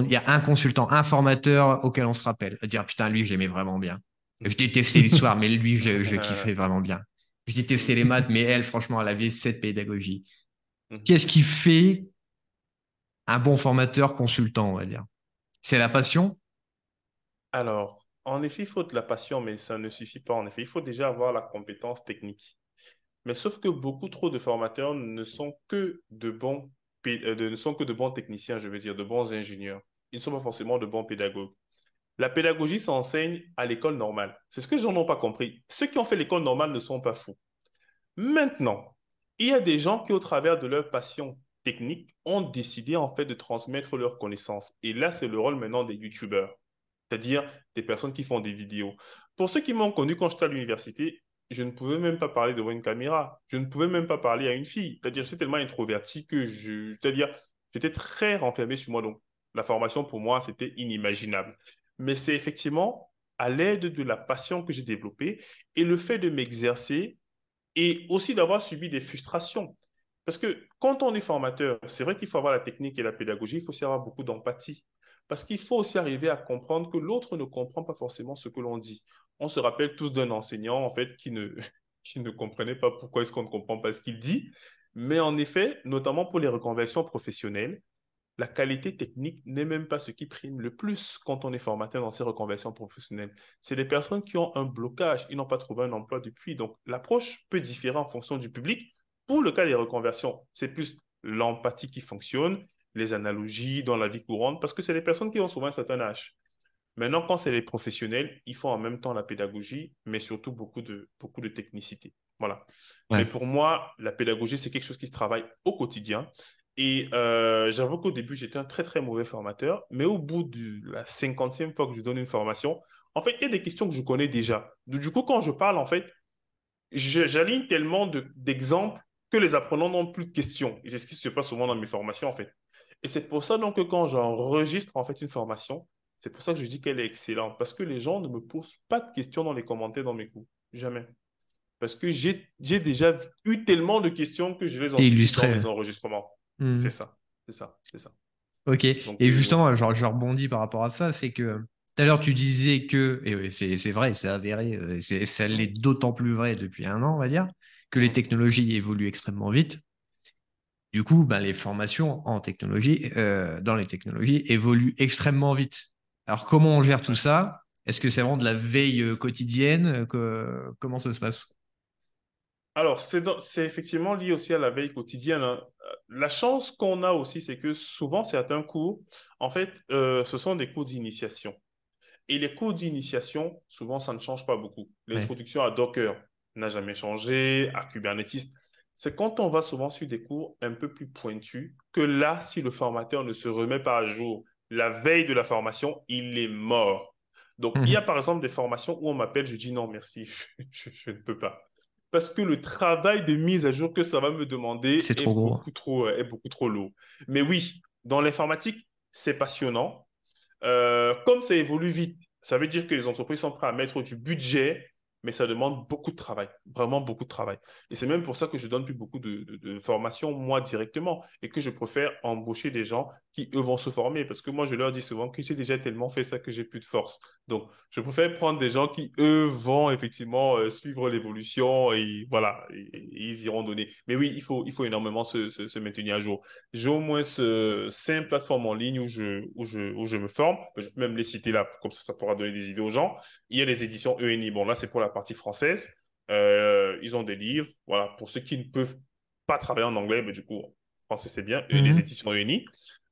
il y a un consultant, un formateur auquel on se rappelle, à dire, putain, lui, je l'aimais vraiment bien. Je détestais l'histoire, mais lui, je, je kiffais vraiment bien. Je détestais les maths, mais elle, franchement, elle avait cette pédagogie. Mhm. Qu'est-ce qui fait un bon formateur consultant, on va dire? C'est la passion? Alors, en effet, il faut de la passion, mais ça ne suffit pas. En effet, il faut déjà avoir la compétence technique. Mais sauf que beaucoup trop de formateurs ne sont que de bons, pé- euh, ne sont que de bons techniciens, je veux dire, de bons ingénieurs. Ils ne sont pas forcément de bons pédagogues. La pédagogie s'enseigne à l'école normale. C'est ce que les gens n'ont pas compris. Ceux qui ont fait l'école normale ne sont pas fous. Maintenant, il y a des gens qui, au travers de leur passion technique, ont décidé en fait de transmettre leurs connaissances. Et là, c'est le rôle maintenant des youtubeurs, c'est-à-dire des personnes qui font des vidéos. Pour ceux qui m'ont connu quand j'étais à l'université, je ne pouvais même pas parler devant une caméra. Je ne pouvais même pas parler à une fille. C'est-à-dire, j'étais tellement introverti que je, j'étais très renfermé sur moi. Donc, la formation pour moi, c'était inimaginable. Mais c'est effectivement à l'aide de la passion que j'ai développée et le fait de m'exercer et aussi d'avoir subi des frustrations. Parce que quand on est formateur, c'est vrai qu'il faut avoir la technique et la pédagogie, il faut aussi avoir beaucoup d'empathie. Parce qu'il faut aussi arriver à comprendre que l'autre ne comprend pas forcément ce que l'on dit. On se rappelle tous d'un enseignant, en fait, qui ne, comprenait pas pourquoi est-ce qu'on ne comprend pas ce qu'il dit. Mais en effet, notamment pour les reconversions professionnelles, la qualité technique n'est même pas ce qui prime le plus quand on est formateur dans ces reconversions professionnelles. C'est les personnes qui ont un blocage, ils n'ont pas trouvé un emploi depuis. Donc, l'approche peut différer en fonction du public. Pour le cas des reconversions, c'est plus l'empathie qui fonctionne, les analogies dans la vie courante, parce que c'est les personnes qui ont souvent un certain âge. Maintenant, quand c'est les professionnels, ils font en même temps la pédagogie, mais surtout beaucoup de, beaucoup de technicité. Voilà. Ouais. Mais pour moi, la pédagogie, c'est quelque chose qui se travaille au quotidien. Et euh, j'avoue qu'au début, j'étais un très, très mauvais formateur. Mais au bout de la cinquantième fois que je donne une formation, en fait, il y a des questions que je connais déjà. Du coup, quand je parle, en fait, j'aligne tellement de- d'exemples que les apprenants n'ont plus de questions. Et c'est ce qui se passe souvent dans mes formations, en fait. Et c'est pour ça donc que quand j'enregistre en fait une formation, c'est pour ça que je dis qu'elle est excellente. Parce que les gens ne me posent pas de questions dans les commentaires dans mes cours. Jamais. Parce que j'ai déjà eu tellement de questions que je les anticipe dans les enregistrements. Hmm. C'est ça. C'est ça. C'est ça. Ok. et euh, justement, genre, je rebondis par rapport à ça, c'est que tout à l'heure, tu disais que, et c'est vrai, c'est avéré, euh, ça l'est d'autant plus vrai depuis un an, on va dire, que les technologies évoluent extrêmement vite. Du coup, ben, les formations en technologie, euh, dans les technologies, évoluent extrêmement vite. Alors, comment on gère tout ça? Est-ce que c'est vraiment de la veille euh, quotidienne Comment ça se passe? Alors, c'est effectivement lié aussi à la veille quotidienne. Hein. La chance qu'on a aussi, c'est que souvent, certains cours, en fait, ce sont des cours d'initiation. Et les cours d'initiation, souvent, ça ne change pas beaucoup. L'introduction à Docker n'a jamais changé, à Kubernetes. C'est quand on va souvent sur des cours un peu plus pointus que là, si le formateur ne se remet pas à jour la veille de la formation, il est mort. Donc, il y a mhm. par exemple des formations où on m'appelle, je dis non, merci, je, ne peux pas. Parce que le travail de mise à jour que ça va me demander est, beaucoup trop, est beaucoup trop lourd. Mais oui, dans l'informatique, c'est passionnant. Euh, comme ça évolue vite, ça veut dire que les entreprises sont prêtes à mettre du budget mais ça demande beaucoup de travail, vraiment beaucoup de travail. Et c'est même pour ça que je donne plus beaucoup de, de, formation moi directement et que je préfère embaucher des gens qui, eux, vont se former parce que moi, je leur dis souvent que j'ai déjà tellement fait ça que j'ai plus de force. Donc, je préfère prendre des gens qui, eux, vont effectivement euh, suivre l'évolution et voilà, ils iront donner. Mais oui, il faut, il faut énormément se, se, maintenir à jour. J'ai au moins cinq plateformes en ligne où je, où je, où je me forme. Je peux même les citer là, comme ça, ça pourra donner des idées aux gens. Il y a les éditions ENI. Bon, là, c'est pour la partie française. Euh, ils ont des livres. Voilà, pour ceux qui ne peuvent pas travailler en anglais, mais du coup, français, c'est bien. Les mhm. éditions réunies.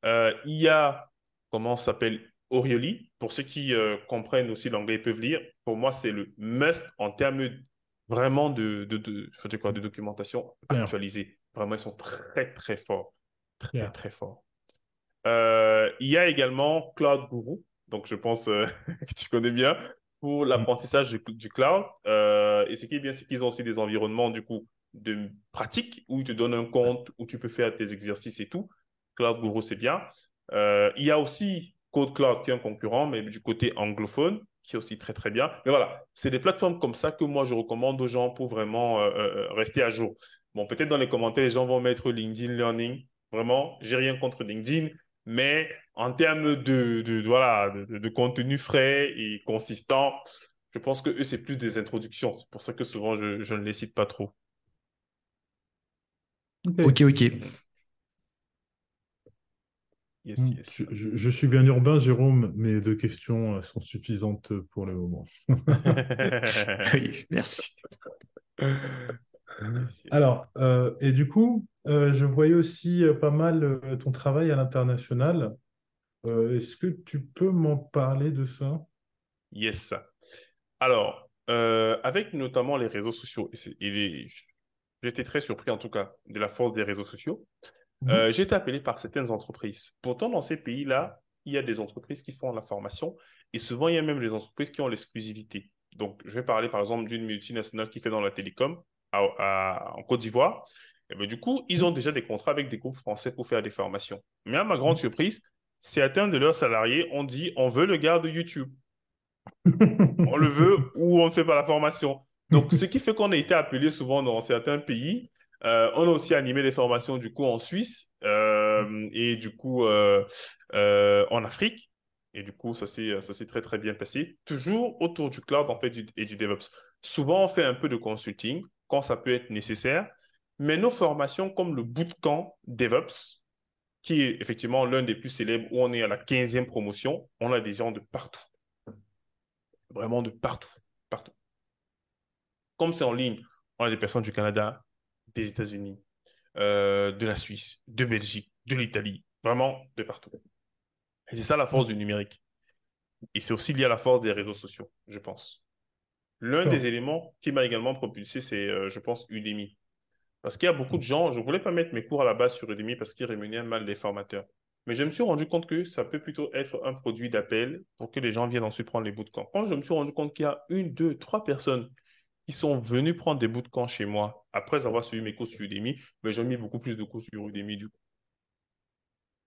Euh, il y a, comment s'appelle Orioli. Pour ceux qui euh, comprennent aussi l'anglais et peuvent lire, pour moi, c'est le must en termes vraiment de, de, de, quoi, de documentation actualisée. Vraiment, ils sont très, très forts. Très, très forts. il y a également Cloud Guru. Donc, je pense que tu connais bien pour l'apprentissage du, cloud. Euh, et ce qui est bien, c'est qu'ils ont aussi des environnements, du coup, de pratique où ils te donnent un compte, où tu peux faire tes exercices et tout. Cloud Guru, c'est bien. Euh, il y a aussi Code Cloud qui est un concurrent, mais du côté anglophone, qui est aussi très, très bien. Mais voilà, c'est des plateformes comme ça que moi, je recommande aux gens pour vraiment euh, rester à jour. Bon, peut-être dans les commentaires, les gens vont mettre LinkedIn Learning. Vraiment, j'ai rien contre LinkedIn. Mais en termes de, de, voilà, de, contenu frais et consistant, je pense que eux, c'est plus des introductions. C'est pour ça que souvent, je, je ne les cite pas trop. Ok, ok. Yes, hmm, yes. Je, je, suis bien urbain, Jérôme. Mes deux questions euh, sont suffisantes pour le moment. oui, merci. Alors, euh, et du coup, euh, je voyais aussi euh, pas mal ton travail à l'international. Est-ce que tu peux m'en parler de ça? Yes. Alors, avec notamment les réseaux sociaux, et j'étais très surpris en tout cas de la force des réseaux sociaux. Mhm. j'ai été appelé par certaines entreprises. Pourtant, dans ces pays-là, il y a des entreprises qui font la formation et souvent, il y a même des entreprises qui ont l'exclusivité. Donc, je vais parler par exemple d'une multinationale qui fait dans la télécom en Côte d'Ivoire, et ben, du coup, ils ont déjà des contrats avec des groupes français pour faire des formations. Mais à ma grande mm. surprise, certains de leurs salariés ont dit on veut le gars de YouTube. on le veut ou on ne fait pas la formation. Donc, ce qui fait qu'on a été appelé souvent dans certains pays. Euh, on a aussi animé des formations du coup en Suisse euh, et du coup euh, en Afrique. Et du coup, ça s'est très très bien passé. Toujours autour du cloud en fait et du DevOps. Souvent, on fait un peu de consulting quand ça peut être nécessaire. Mais nos formations comme le bootcamp DevOps, qui est effectivement l'un des plus célèbres, où on est à la 15e promotion, on a des gens de partout. Vraiment de partout, partout. Comme c'est en ligne, on a des personnes du Canada, des États-Unis, euh, de la Suisse, de Belgique, de l'Italie, vraiment de partout. Et c'est ça la force du numérique. Et c'est aussi lié à la force des réseaux sociaux, je pense. L'un des éléments qui m'a également propulsé, c'est, euh, je pense, Udemy. Parce qu'il y a beaucoup de gens, je ne voulais pas mettre mes cours à la base sur Udemy parce qu'ils rémunèrent mal les formateurs. Mais je me suis rendu compte que ça peut plutôt être un produit d'appel pour que les gens viennent ensuite prendre les bootcamps. Quand je me suis rendu compte qu'il y a une, deux, trois personnes qui sont venues prendre des bootcamps chez moi après avoir suivi mes cours sur Udemy, mais j'ai mis beaucoup plus de cours sur Udemy du coup.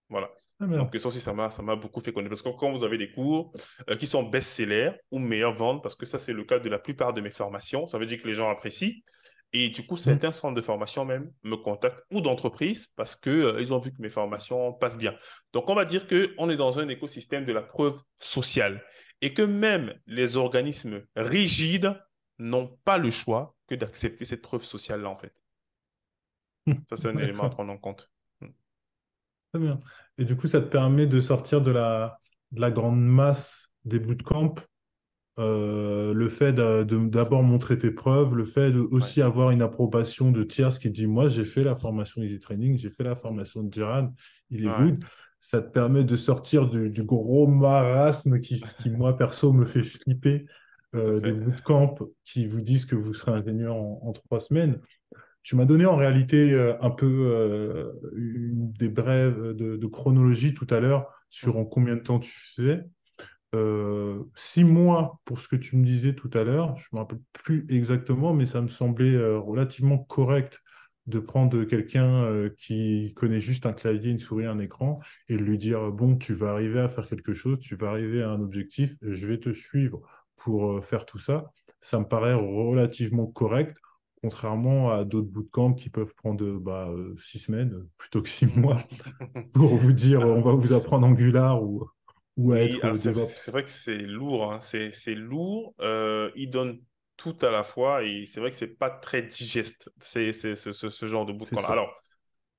Voilà. Ah, Donc, ça aussi, ça m'a, ça m'a beaucoup fait connaître. Parce que quand vous avez des cours euh, qui sont best-sellers ou meilleurs ventes, parce que ça, c'est le cas de la plupart de mes formations, ça veut dire que les gens apprécient. Et du coup, certains mm. centres de formation même me contactent ou d'entreprises parce qu'ils euh, ils ont vu que mes formations passent bien. Donc, on va dire qu'on est dans un écosystème de la preuve sociale et que même les organismes rigides n'ont pas le choix que d'accepter cette preuve sociale-là, en fait. Ça, c'est un élément à prendre en compte. Très bien. Et du coup, ça te permet de sortir de la, de la grande masse des bootcamps. Euh, le fait d'abord montrer tes preuves, le fait de aussi avoir une approbation de tierce qui dit Moi, j'ai fait la formation Easy Training, j'ai fait la formation de Gerard, il est good. Ça te permet de sortir du, gros marasme qui, qui, moi, perso, me fait flipper euh, des bootcamps qui vous disent que vous serez ingénieur en trois semaines. Tu m'as donné en réalité euh, un peu euh, des brèves de, chronologie tout à l'heure sur en combien de temps tu faisais. Euh, six mois pour ce que tu me disais tout à l'heure, je ne me rappelle plus exactement, mais ça me semblait relativement correct de prendre quelqu'un qui connaît juste un clavier, une souris, un écran et lui dire bon, tu vas arriver à faire quelque chose, tu vas arriver à un objectif, je vais te suivre pour faire tout ça. Ça me paraît relativement correct contrairement à d'autres bootcamps qui peuvent prendre bah, euh, six semaines plutôt que six mois pour vous dire on va vous apprendre Angular ou, ou à être DevOps. C'est vrai que c'est lourd, hein. c'est lourd. Euh, il donne tout à la fois et c'est vrai que c'est pas très digeste, c'est ce, ce, genre de bootcamp. Alors,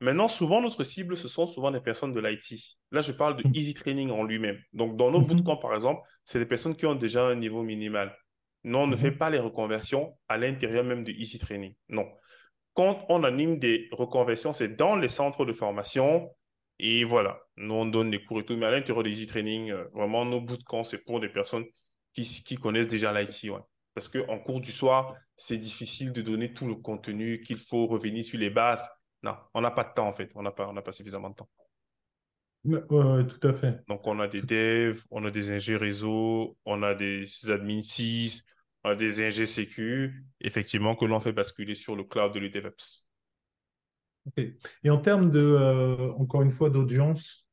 maintenant, souvent, notre cible, ce sont souvent des personnes de l'IT. Là, je parle de mmh. Easy Training en lui-même. Donc, dans nos mmh bootcamps, par exemple, c'est des personnes qui ont déjà un niveau minimal. Non, on ne fait mhm. pas les reconversions à l'intérieur même de Easy Training. Non. Quand on anime des reconversions, c'est dans les centres de formation. Et voilà, nous, on donne des cours et tout. Mais à l'intérieur de Easy Training, euh, vraiment, nos bootcamps, c'est pour des personnes qui, qui connaissent déjà l'IT. Ouais. Parce qu'en cours du soir, c'est difficile de donner tout le contenu qu'il faut revenir sur les bases. Non, on n'a pas de temps, en fait. On n'a pas, pas suffisamment de temps. Oui, tout à fait. Donc, on a des devs, on a des ingénieurs réseau, on a des admins 6, des ingé sécu, effectivement, que l'on fait basculer sur le cloud de l'UDevOps. Et en termes de, euh, encore une fois, d'audience,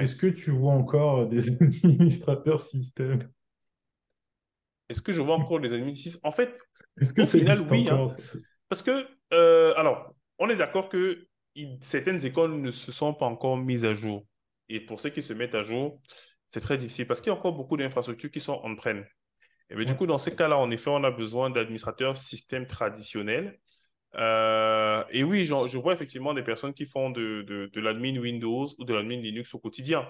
est-ce que tu vois encore des administrateurs système? Est-ce que je vois encore des administrateurs En fait, est-ce que au final, oui. Hein. parce que, euh, alors, on est d'accord que certaines écoles ne se sont pas encore mises à jour. Et pour ceux qui se mettent à jour, c'est très difficile parce qu'il y a encore beaucoup d'infrastructures qui sont on-prem. Et bien, du coup, dans ces cas-là, en effet, on a besoin d'administrateurs système traditionnels. Euh, et oui, je vois effectivement des personnes qui font de, de, l'admin Windows ou de l'admin Linux au quotidien,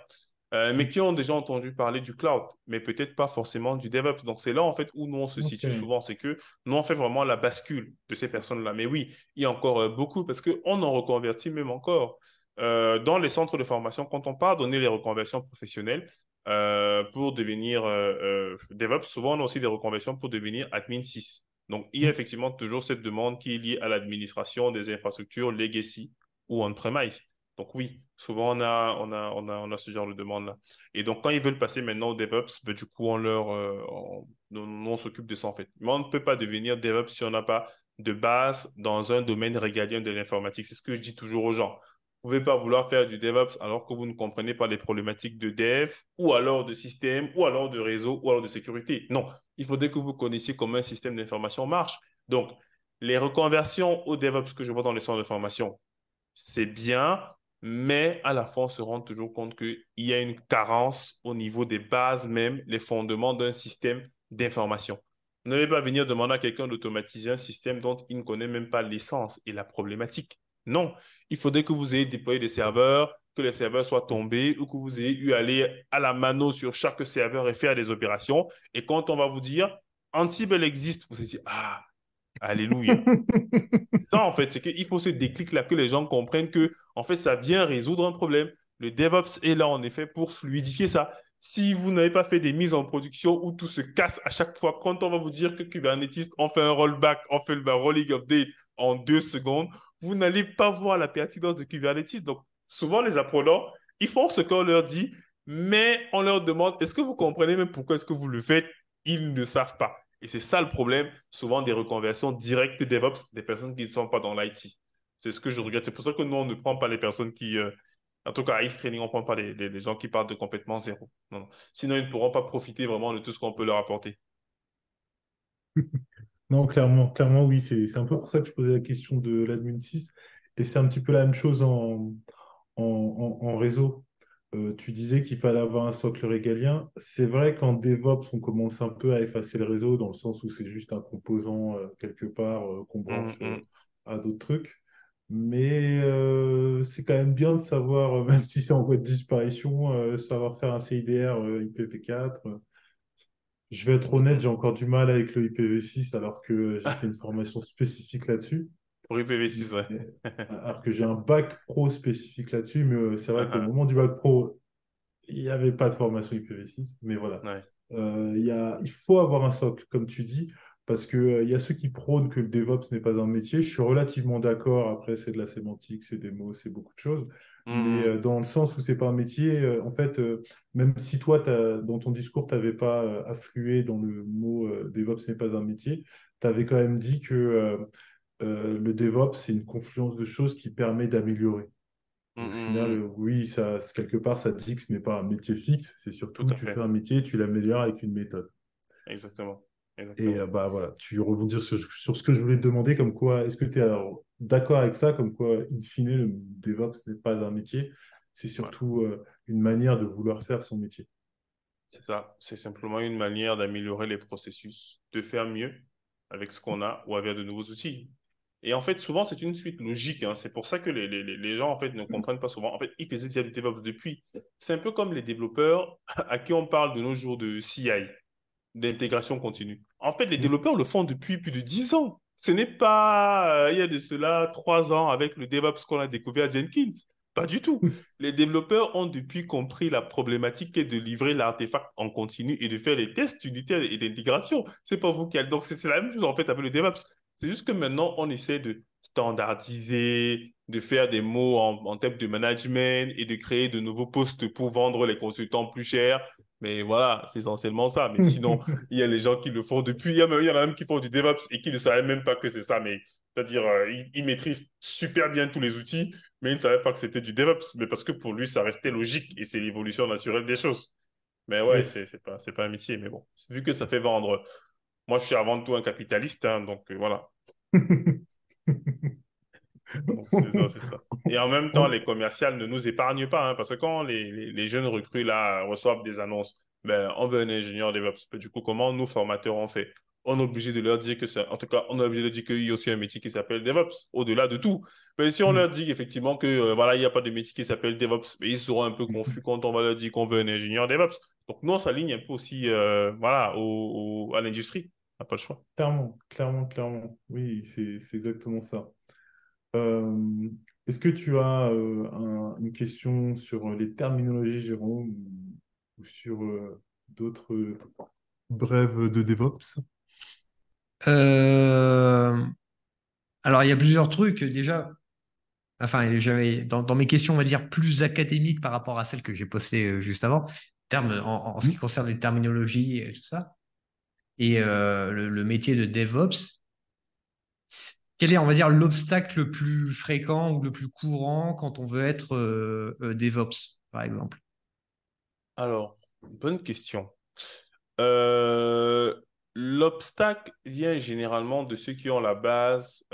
euh, mais qui ont déjà entendu parler du cloud, mais peut-être pas forcément du DevOps. Donc, c'est là, en fait, où nous, on se situe souvent, c'est que nous, on fait vraiment la bascule de ces personnes-là. Mais oui, il y a encore euh, beaucoup, parce qu'on en reconvertit même encore. dans les centres de formation, quand on part donner les reconversions professionnelles, euh, pour devenir euh, euh, DevOps, souvent on a aussi des reconversions pour devenir admin 6. Donc, il y a mm. effectivement toujours cette demande qui est liée à l'administration des infrastructures legacy ou on-premise. Donc, oui, souvent on a, on, a, on, a, on a ce genre de demande-là. Et donc, quand ils veulent passer maintenant au DevOps, ben, du coup, on leur, on, on s'occupe de ça en fait. Mais on ne peut pas devenir DevOps si on n'a pas de base dans un domaine régalien de l'informatique. C'est ce que je dis toujours aux gens pouvez pas vouloir faire du DevOps alors que vous ne comprenez pas les problématiques de dev ou alors de système ou alors de réseau ou alors de sécurité. Non, il faudrait que vous connaissiez comment un système d'information marche. Donc, les reconversions au DevOps que je vois dans les centres de formation, c'est bien, mais à la fin, on se rend toujours compte qu'il y a une carence au niveau des bases même, les fondements d'un système d'information. Ne n'allez pas venir demander à quelqu'un d'automatiser un système dont il ne connaît même pas l'essence et la problématique. Non, il faudrait que vous ayez déployé des serveurs, que les serveurs soient tombés ou que vous ayez eu à aller à la mano sur chaque serveur et faire des opérations. Et quand on va vous dire, Ansible existe, vous allez dire, ah, alléluia. ça, en fait, c'est qu'il faut ce déclic-là, que les gens comprennent que, en fait, ça vient résoudre un problème. Le DevOps est là, en effet, pour fluidifier ça. Si vous n'avez pas fait des mises en production où tout se casse à chaque fois, quand on va vous dire que Kubernetes, on fait un rollback, on fait le rolling update en deux secondes, vous n'allez pas voir la pertinence de Kubernetes. Donc, souvent, les apprenants, ils font ce qu'on leur dit, mais on leur demande, est-ce que vous comprenez même pourquoi est-ce que vous le faites? Ils ne savent pas. Et c'est ça le problème, souvent des reconversions directes DevOps des personnes qui ne sont pas dans l'IT. C'est ce que je regrette. C'est pour ça que nous, on ne prend pas les personnes qui, euh, En tout cas, à East Training, on ne prend pas les, gens qui partent de complètement zéro. Sinon, ils ne pourront pas profiter vraiment de tout ce qu'on peut leur apporter. non, clairement, clairement, oui. C'est un peu pour ça que je posais la question de l'admin 6. Et c'est un petit peu la même chose en, en, réseau. Euh, tu disais qu'il fallait avoir un socle régalien. C'est vrai qu'en DevOps, on commence un peu à effacer le réseau dans le sens où c'est juste un composant euh, quelque part euh, qu'on branche mmh, mmh. à d'autres trucs. Mais c'est quand même bien de savoir, même si c'est en voie de disparition, savoir faire un CIDR IPv4. Je vais être honnête, j'ai encore du mal avec le IPv6 alors que j'ai fait une formation spécifique là-dessus. Pour IPv6, ouais. Alors que j'ai un bac pro spécifique là-dessus, mais euh, c'est vrai qu'au moment du bac pro, il n'y avait pas de formation IPv6. Mais voilà. Euh, y a... Il faut avoir un socle, comme tu dis, parce qu'il euh, y a ceux qui prônent que le DevOps n'est pas un métier. Je suis relativement d'accord. Après, c'est de la sémantique, c'est des mots, c'est beaucoup de choses. Mais mmh. dans le sens où c'est pas un métier, en fait, même si toi, dans ton discours, tu n'avais pas afflué dans le mot DevOps n'est pas un métier, tu avais quand même dit que euh, le DevOps, c'est une confluence de choses qui permet d'améliorer. Au mm, mm, final, oui, ça, quelque part, ça dit que ce n'est pas un métier fixe, c'est surtout que tu fais un métier, tu l'améliores avec une méthode. Exactement. Et euh, bah voilà, tu rebondir sur, sur, ce que je voulais te demander, comme quoi, est-ce que tu es d'accord avec ça, comme quoi, in fine, le DevOps n'est pas un métier, c'est surtout euh, une manière de vouloir faire son métier? C'est ça, c'est simplement une manière d'améliorer les processus, de faire mieux avec ce qu'on a ou avec de nouveaux outils. Et en fait, souvent, c'est une suite logique. Hein. C'est pour ça que les, les, les, gens, en fait, ne comprennent pas souvent. En fait, ils faisaient déjà du DevOps depuis. C'est un peu comme les développeurs à qui on parle de nos jours de CI, d'intégration continue. En fait, les mm. développeurs le font depuis plus de 10 ans. Ce n'est pas, euh, il y a de cela, 3 ans avec le DevOps qu'on a découvert à Jenkins. Pas du tout. Les développeurs ont depuis compris la problématique est de livrer l'artefact en continu et de faire les tests unitaires et d'intégration. C'est pas vous qui allez. Donc, c'est la même chose en fait avec le DevOps. C'est juste que maintenant, on essaie de standardiser, de faire des mots en, en termes de management et de créer de nouveaux postes pour vendre les consultants plus chers. Mais voilà, c'est essentiellement ça. Mais sinon, il y a les gens qui le font depuis. Il y, il y en a même qui font du DevOps et qui ne savaient même pas que c'est ça. Mais c'est-à-dire, euh, il, maîtrise super bien tous les outils, mais il ne savait pas que c'était du DevOps. Mais parce que pour lui, ça restait logique et c'est l'évolution naturelle des choses. Mais ouais, c'est pas, pas un métier. Mais bon, vu que ça fait vendre moi, je suis avant tout un capitaliste, hein, donc euh, voilà. c'est ça, c'est ça. Et en même temps, les commerciales ne nous épargnent pas, hein, parce que quand les, les, jeunes recrues là reçoivent des annonces, ben, on veut un ingénieur DevOps. Du coup, comment nous, formateurs, on fait? On est obligé de leur dire que c'est, en tout cas, on est obligé de dire qu'il y a aussi un métier qui s'appelle DevOps, au-delà de tout. Mais si on mm. leur dit effectivement que euh, voilà, il n'y a pas de métier qui s'appelle DevOps, mais ils seront un peu confus quand on va leur dire qu'on veut un ingénieur DevOps. Donc, nous, on s'aligne un peu aussi euh, voilà, au, à l'industrie. On n'a pas le choix. Clairement, clairement, clairement. Oui, c'est exactement ça. Euh, est-ce que tu as euh, une question sur les terminologies, Jérôme, ou, sur d'autres brèves de DevOps? Alors, il y a plusieurs trucs. Déjà, enfin, j'avais dans, mes questions, on va dire, plus académiques par rapport à celles que j'ai postées juste avant, en, ce qui mmh. concerne les terminologies et tout ça, et euh, le, métier de DevOps, quel est, on va dire, l'obstacle le plus fréquent ou le plus courant quand on veut être euh, euh, DevOps, par exemple? Alors, bonne question. L'obstacle vient généralement de ceux qui ont la base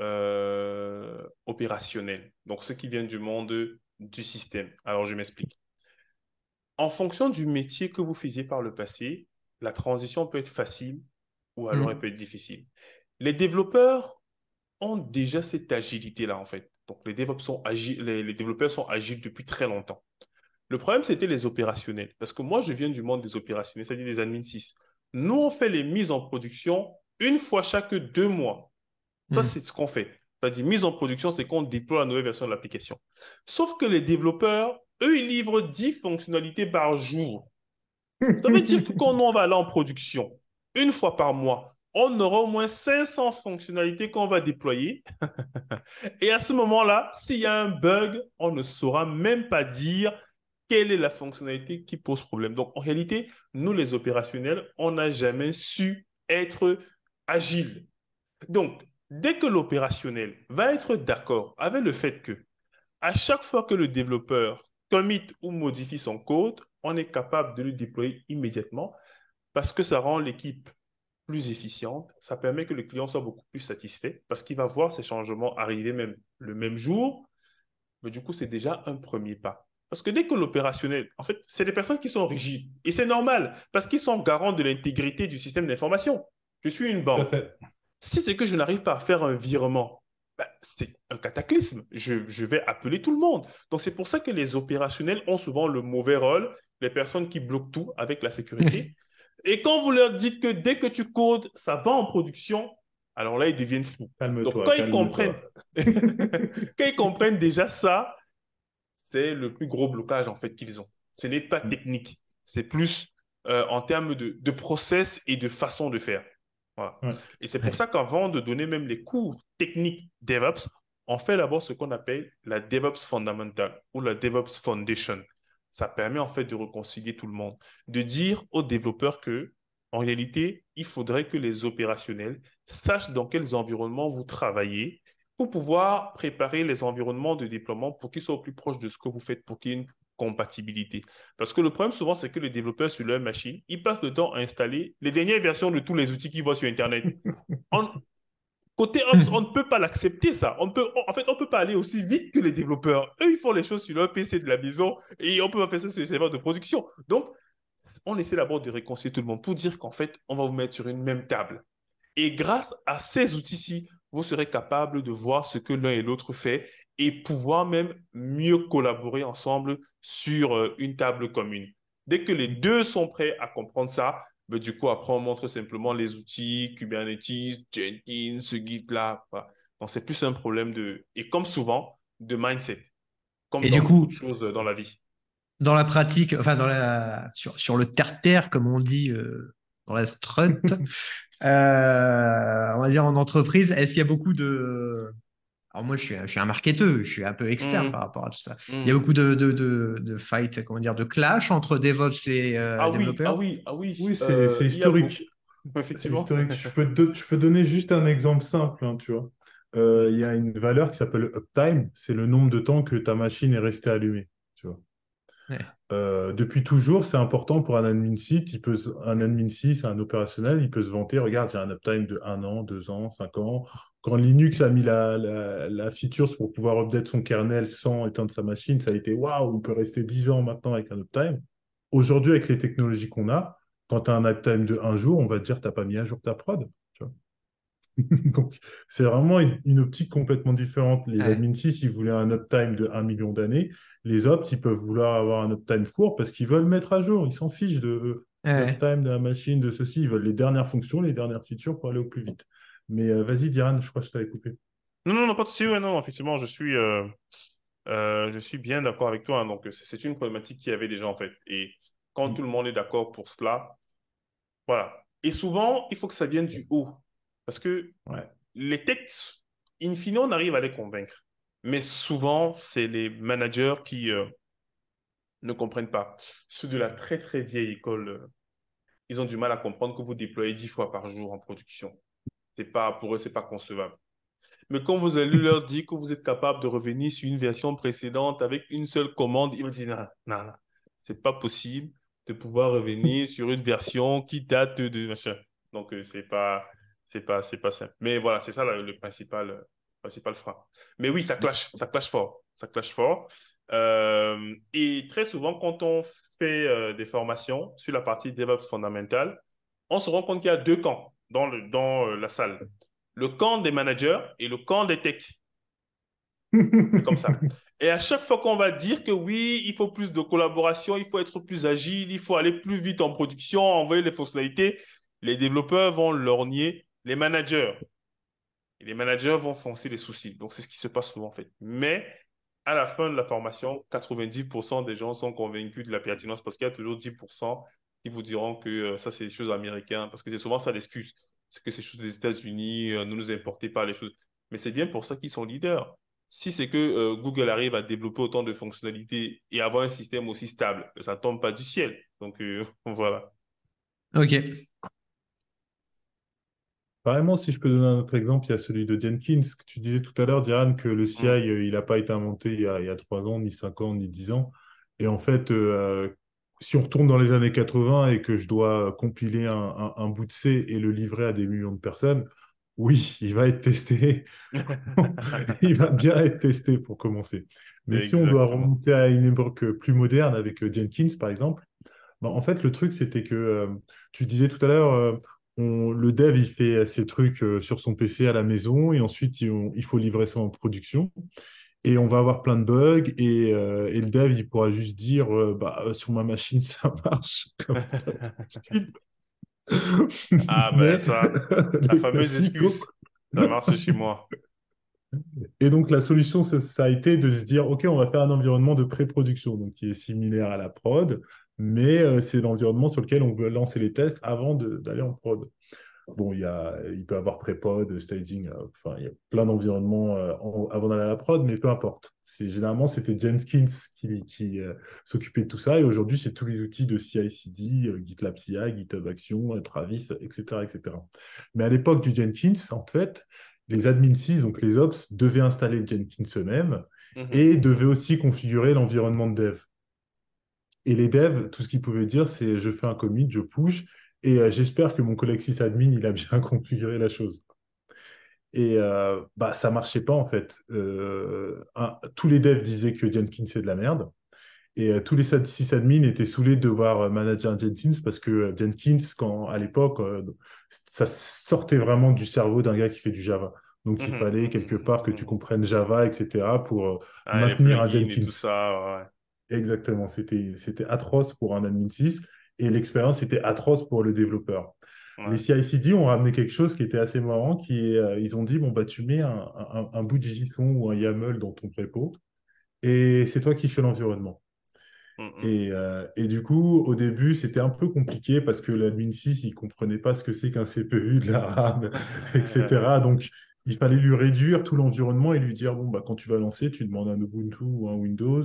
opérationnelle, donc ceux qui viennent du monde du système. Alors, je m'explique. En fonction du métier que vous faisiez par le passé, la transition peut être facile ou alors mm. elle peut être difficile. Les développeurs ont déjà cette agilité-là, en fait. Donc, les, sont les, développeurs sont agiles depuis très longtemps. Le problème, c'était les opérationnels. Parce que moi, je viens du monde des opérationnels, c'est-à-dire des admin 6. Nous, on fait les mises en production une fois chaque deux mois. Ça, mm. c'est ce qu'on fait. C'est-à-dire, mise en production, c'est qu'on déploie la nouvelle version de l'application. Sauf que les développeurs, eux, ils livrent 10 fonctionnalités par jour. Ça veut dire que quand on va aller en production, une fois par mois, on aura au moins 500 fonctionnalités qu'on va déployer. Et à ce moment-là, s'il y a un bug, on ne saura même pas dire quelle est la fonctionnalité qui pose problème. Donc, en réalité, nous, les opérationnels, on n'a jamais su être agile. Donc, dès que l'opérationnel va être d'accord avec le fait que à chaque fois que le développeur commit ou modifie son code, on est capable de le déployer immédiatement parce que ça rend l'équipe plus efficiente. Ça permet que le client soit beaucoup plus satisfait parce qu'il va voir ces changements arriver même le même jour. Mais du coup, c'est déjà un premier pas. Parce que dès que l'opérationnel, en fait, c'est des personnes qui sont rigides. Et c'est normal, parce qu'ils sont garants de l'intégrité du système d'information. Je suis une banque. Si c'est que je n'arrive pas à faire un virement, ben, c'est un cataclysme. Je, je, vais appeler tout le monde. Donc, c'est pour ça que les opérationnels ont souvent le mauvais rôle, les personnes qui bloquent tout avec la sécurité. Et quand vous leur dites que dès que tu codes, ça va en production, alors là, ils deviennent fous. Donc, quand ils, comprennent... quand ils comprennent déjà ça, c'est le plus gros blocage en fait qu'ils ont. Ce n'est pas mm. technique, c'est plus euh, en termes de, de, process et de façon de faire. Et c'est pour ça qu'avant de donner même les cours techniques DevOps, on fait d'abord ce qu'on appelle la DevOps Fundamental ou la DevOps Foundation. Ça permet en fait de réconcilier tout le monde, de dire aux développeurs que en réalité, il faudrait que les opérationnels sachent dans quels environnements vous travaillez pour pouvoir préparer les environnements de déploiement pour qu'ils soient au plus proches de ce que vous faites pour qu'il y ait une compatibilité. Parce que le problème souvent, c'est que les développeurs sur leur machine, ils passent le temps à installer les dernières versions de tous les outils qu'ils voient sur Internet. Côté Ops, on ne peut pas l'accepter, ça. On peut, en fait, on ne peut pas aller aussi vite que les développeurs. Eux, ils font les choses sur leur PC de la maison et on peut pas faire ça sur les serveurs de production. Donc, on essaie d'abord de réconcilier tout le monde pour dire qu'en fait, on va vous mettre sur une même table. Et grâce à ces outils-ci, vous serez capable de voir ce que l'un et l'autre fait et pouvoir même mieux collaborer ensemble sur euh, une table commune. Dès que les deux sont prêts à comprendre ça, du coup, après, on montre simplement les outils, Kubernetes, Jenkins, ce guide-là. Donc, c'est plus un problème de, et comme souvent, de mindset. Comme et dans du coup, choses dans la vie. Dans la pratique, enfin, dans la, sur, sur le terre-terre, comme on dit euh, dans la strut, Euh, on va dire en entreprise, est-ce qu'il y a beaucoup de... Alors moi, je suis, je suis un marketeur, je suis un peu externe mmh. par rapport à tout ça. Il y a mmh. beaucoup de, de, de, de fight, comment dire, de clash entre DevOps et euh, ah développeurs. Oui, ah oui, ah oui. Oui, c'est euh, historique. Effectivement. historique. je, peux te, je peux donner juste un exemple simple, hein, tu vois. Il y a une valeur qui s'appelle uptime, c'est le nombre de temps que ta machine est restée allumée, Euh, depuis toujours, c'est important pour un admin site. Il peut, un admin site, un opérationnel, il peut se vanter. Regarde, j'ai un uptime de 1 an, 2 ans, 5 ans. Quand Linux a mis la, la, feature pour pouvoir update son kernel sans éteindre sa machine, ça a été waouh, on peut rester 10 ans maintenant avec un uptime. Aujourd'hui, avec les technologies qu'on a, quand tu as un uptime de 1 jour, on va te dire tu n'as pas mis à jour ta prod. Donc, c'est vraiment une, optique complètement différente. Les admin 6, ils voulaient un uptime de 1 million d'années. Les ops, ils peuvent vouloir avoir un uptime court parce qu'ils veulent mettre à jour. Ils s'en fichent de l'uptime de la machine, de ceci. Ils veulent les dernières fonctions, les dernières features pour aller au plus vite. Mais euh, vas-y, Diane, je crois que je t'avais coupé. Non, non, non, pas de souci. Ouais, non, effectivement, je suis, euh, euh, je suis bien d'accord avec toi. Hein. donc, c'est une problématique qu'il y avait déjà, en fait. Et quand mm. tout le monde est d'accord pour cela, voilà. Et souvent, il faut que ça vienne du haut. Parce que les textes, in fine, on arrive à les convaincre. Mais souvent, c'est les managers qui euh, ne comprennent pas. Ceux de la très, très vieille école, euh, ils ont du mal à comprendre que vous déployez dix fois par jour en production. C'est pas, pour eux, c'est pas concevable. Mais quand vous allez leur dire que vous êtes capable de revenir sur une version précédente avec une seule commande, ils vont dire non, non, non, c'est pas possible de pouvoir revenir sur une version qui date de machin. Donc, euh, c'est pas, c'est pas, c'est pas simple. Mais voilà, c'est ça le, principal, principal frein. Mais oui, ça clash, ça clash fort, ça clash fort. Euh, et très souvent, quand on fait euh, des formations sur la partie DevOps fondamentale, on se rend compte qu'il y a deux camps dans, le, dans euh, la salle. Le camp des managers et le camp des techs. C'est comme ça. Et à chaque fois qu'on va dire que oui, il faut plus de collaboration, il faut être plus agile, il faut aller plus vite en production, envoyer les fonctionnalités, les développeurs vont lorgner les managers. Les managers vont foncer les soucis. Donc, c'est ce qui se passe souvent, en fait. Mais à la fin de la formation, 90% des gens sont convaincus de la pertinence parce qu'il y a toujours 10% qui vous diront que euh, ça, c'est des choses américaines. Parce que c'est souvent ça l'excuse. C'est que c'est des choses des États-Unis, euh, ne nous importez pas les choses. Mais c'est bien pour ça qu'ils sont leaders. Si c'est que euh, Google arrive à développer autant de fonctionnalités et avoir un système aussi stable, ça ne tombe pas du ciel. Donc, voilà. OK. Apparemment, si je peux donner un autre exemple, il y a celui de Jenkins. que Tu disais tout à l'heure, Diane, que le CI, euh, il n'a pas été inventé il y, a, trois ans, ni cinq ans, ni dix ans. Et en fait, si on retourne dans les années 80 et que je dois compiler un, bout de C et le livrer à des millions de personnes, oui, il va être testé. il va bien être testé pour commencer. Mais si on doit remonter à une époque plus moderne avec Jenkins, par exemple, bah, en fait, le truc, c'était que tu disais tout à l'heure, le dev, il fait ses trucs sur son PC à la maison et ensuite, il faut livrer ça en production. Et on va avoir plein de bugs et, euh, et le dev il pourra juste dire euh, bah euh, sur ma machine ça marche comme ah ben ça la fameuse excuse. Ça marche chez moi. Et donc la solution ça, a été de se dire ok on va faire un environnement de pré-production donc qui est similaire à la prod mais c'est l'environnement sur lequel on veut lancer les tests avant d'aller en prod Bon, il, y a, il peut y avoir pré-pod, staging, euh, enfin, il y a plein d'environnements euh, avant d'aller à la prod, mais peu importe. Généralement, c'était Jenkins qui, qui euh, s'occupait de tout ça, et aujourd'hui, c'est tous les outils de CI/CD, GitLab CI, GitHub Action, Travis, etc., etc. Mais à l'époque du Jenkins, en fait, les admin 6, donc les ops, devaient installer Jenkins eux-mêmes mhm. et devaient aussi configurer l'environnement de dev. Et les devs, tout ce qu'ils pouvaient dire, c'est je fais un commit, je push, et euh, j'espère que mon collègue sysadmin, il a bien configuré la chose. Et euh, bah, ça marchait pas en fait. Euh, tous les devs disaient que Jenkins c'est de la merde. Et tous les sysadmins étaient saoulés de devoir manager Jenkins parce que Jenkins, quand, à l'époque, ça sortait vraiment du cerveau d'un gars qui fait du Java. Donc il mhm. fallait quelque part que tu comprennes Java, etc. pour ah, maintenir un Jenkins. Tout ça, ouais. Exactement, c'était atroce pour un admin 6 et l'expérience était atroce pour le développeur. Les CI/CD ont ramené quelque chose qui était assez marrant, qui est, euh, ils ont dit bon bah tu mets un, bout de JSON ou un YAML dans ton prépo et c'est toi qui fais l'environnement. Et, euh, et, du coup, au début, c'était un peu compliqué parce que l'admin 6, il comprenait pas ce que c'est qu'un CPU, de la RAM, etc. Donc, il fallait lui réduire tout l'environnement et lui dire bon bah quand tu vas lancer, tu demandes un Ubuntu ou un Windows.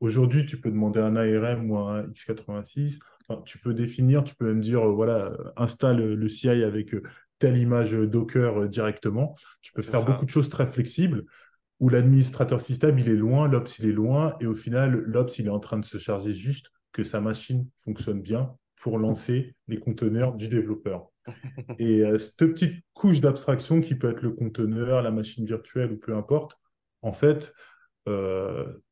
Aujourd'hui, tu peux demander un ARM ou un x86 tu peux définir, tu peux même dire, euh, voilà, euh, installe le CI avec euh, telle image Docker directement. Tu peux faire beaucoup de choses très flexibles où l'administrateur système, il est loin, l'Ops, il est loin, et au final, l'Ops, il est en train de se charger juste que sa machine fonctionne bien pour lancer les conteneurs du développeur. et cette petite couche d'abstraction qui peut être le conteneur, la machine virtuelle ou peu importe, en fait,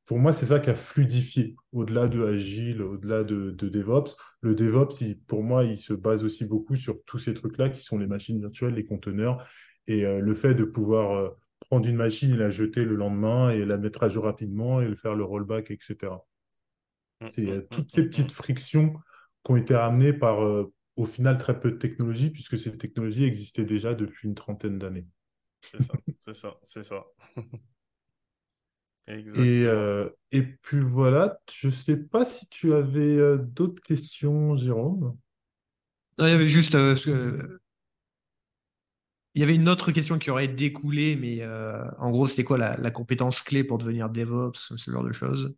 pour moi, c'est ça qui a fluidifié au-delà de Agile, au-delà de, DevOps. Le DevOps, pour moi, il se base aussi beaucoup sur tous ces trucs-là qui sont les machines virtuelles, les conteneurs, et euh, le fait de pouvoir euh, prendre une machine et la jeter le lendemain et la mettre à jour rapidement et faire le rollback, etc. Mmh, c'est euh, mmh, toutes ces petites frictions qui ont été ramenées par, au final, très peu de technologies, puisque ces technologies existaient déjà depuis une trentaine d'années. C'est ça, c'est ça, c'est ça. Et, euh, et puis voilà, je ne sais pas si tu avais euh, d'autres questions, Jérôme. Non, il y avait juste. Euh, il y avait une autre question qui aurait découlé, mais en gros, c'était quoi la, compétence clé pour devenir DevOps, ce genre de choses?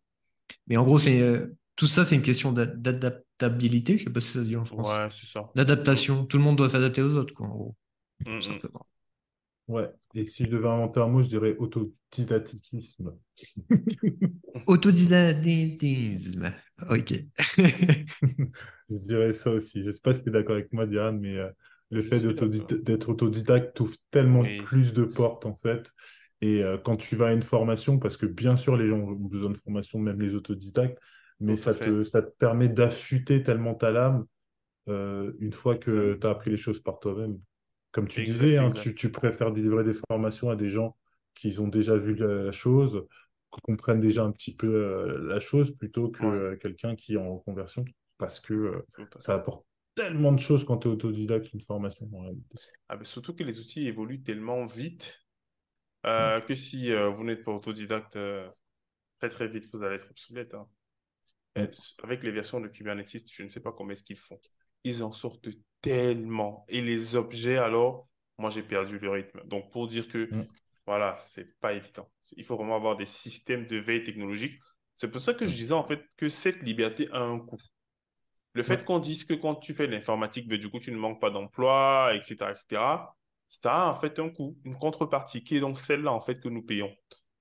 Mais en gros, c'est tout ça, c'est une question d'adaptabilité. Je ne sais pas si ça se dit en France. Ouais, c'est ça. D'adaptation. Tout le monde doit s'adapter aux autres, quoi, en gros. Mm, mm. simplement. Ouais, et si je devais inventer un mot, je dirais autodidactisme. autodidactisme, ok. je dirais ça aussi. Je ne sais pas si tu es d'accord avec moi, Diane, mais euh, le fait d'être autodidacte t'ouvre tellement plus de portes, en fait. Et euh, quand tu vas à une formation, parce que bien sûr, les gens ont besoin de formation, même les autodidactes, mais ça te, ça te permet d'affûter tellement ta lame euh, une fois que tu as appris les choses par toi-même. Comme tu disais, hein, tu, préfères délivrer des formations à des gens qui ont déjà vu la, chose, qui comprennent déjà un petit peu euh, la chose, plutôt que euh, quelqu'un qui est en conversion, parce que euh, ça apporte tellement de choses quand tu es autodidacte une formation Ah, mais surtout que les outils évoluent tellement vite que si vous n'êtes pas autodidacte, très très vite, vous allez être obsolète. Hein. Avec les versions de Kubernetes, je ne sais pas comment est-ce qu'ils font ils en sortent tellement. Et les objets, alors, moi, j'ai perdu le rythme. Donc, pour dire que, mm. voilà, c'est pas évident. Il faut vraiment avoir des systèmes de veille technologique. C'est pour ça que je disais, en fait, que cette liberté a un coût. Le fait qu'on dise que quand tu fais l'informatique, ben, du coup, tu ne manques pas d'emploi, etc., etc., ça a en fait un coût, une contrepartie, qui est donc celle-là, en fait, que nous payons.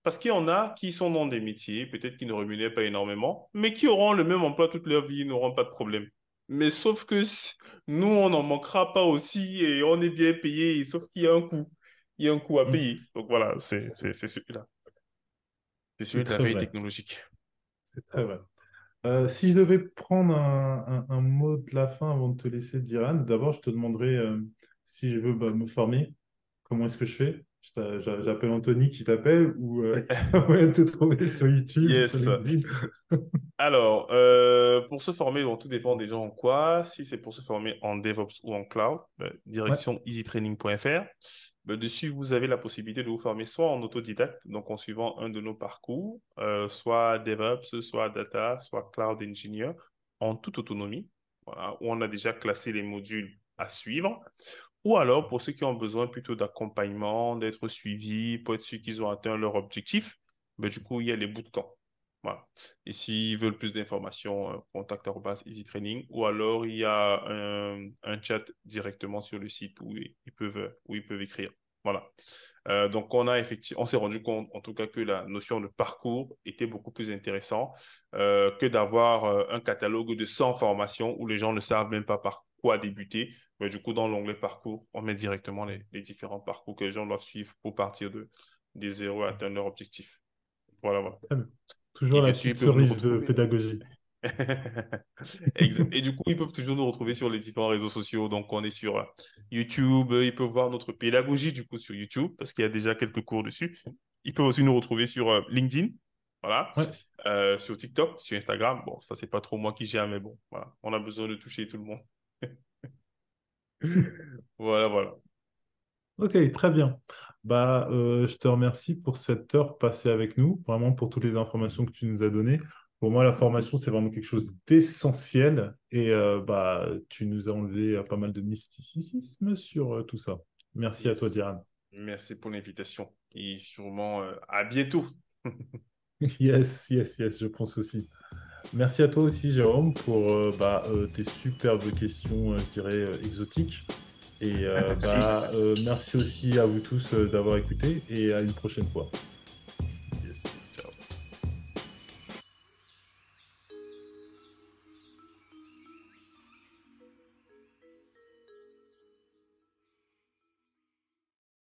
Parce qu'il y en a qui sont dans des métiers, peut-être qui ne rémunèrent pas énormément, mais qui auront le même emploi toute leur vie, n'auront pas de problème. Mais sauf que nous, on n'en manquera pas aussi et on est bien payé, sauf qu'il y a un coût. Il y a un coût à mm. payer. Donc voilà, c'est celui-là. C'est celui de la veille technologique. C'est très vrai. Euh, si je devais prendre un, mot de la fin avant de te laisser, Diran, d'abord, je te demanderais euh, si je veux bah, me former, comment est-ce que je fais? J'appelle Anthony qui t'appelle ou euh, te trouver sur YouTube sur Alors, euh, pour se former, bon, tout dépend des gens en quoi. Si c'est pour se former en DevOps ou en cloud, bah, direction easytraining.fr. Bah, dessus, vous avez la possibilité de vous former soit en autodidacte, donc en suivant un de nos parcours, euh, soit DevOps, soit Data, soit Cloud Engineer, en toute autonomie, où on a déjà classé les modules à suivre. Ou alors, pour ceux qui ont besoin plutôt d'accompagnement, d'être suivis, pour être sûr qu'ils ont atteint leur objectif, ben, du coup, il y a les bootcamps. Voilà. Et s'ils veulent plus d'informations, euh, contact EasyTraining. Ou alors, il y a un, chat directement sur le site où ils peuvent, où ils peuvent écrire. Voilà. Euh, donc, on on s'est rendu compte, en tout cas, que la notion de parcours était beaucoup plus intéressant euh, que d'avoir un catalogue de 100 formations où les gens ne savent même pas par quoi débuter. Mais du coup, dans l'onglet parcours, on met directement les, différents parcours que les gens doivent suivre pour partir de, des zéros à atteindre leur objectif. Voilà, voilà. Toujours la petite cerise de pédagogie. Et du coup, ils peuvent toujours nous retrouver sur les différents réseaux sociaux. Donc, on est sur euh, YouTube. Ils peuvent voir notre pédagogie, du coup, sur YouTube, parce qu'il y a déjà quelques cours dessus. Ils peuvent aussi nous retrouver sur euh, LinkedIn. Voilà. Euh, sur TikTok, sur Instagram. Bon, ça, c'est pas trop moi qui gère, mais bon, voilà. On a besoin de toucher tout le monde. Voilà, voilà. Ok, très bien. Bah, euh, je te remercie pour cette heure passée avec nous, vraiment pour toutes les informations que tu nous as données. Pour moi, la formation, c'est vraiment quelque chose d'essentiel et euh, bah, tu nous as enlevé euh, pas mal de mysticisme sur tout ça. Merci à toi, Diane. Merci pour l'invitation et sûrement à bientôt. yes, yes, yes, je pense aussi. Merci à toi aussi, Jérôme, pour euh, bah, euh, tes superbes questions, euh, je dirais, exotiques. Et bah, merci aussi à vous tous d'avoir écouté et à une prochaine fois.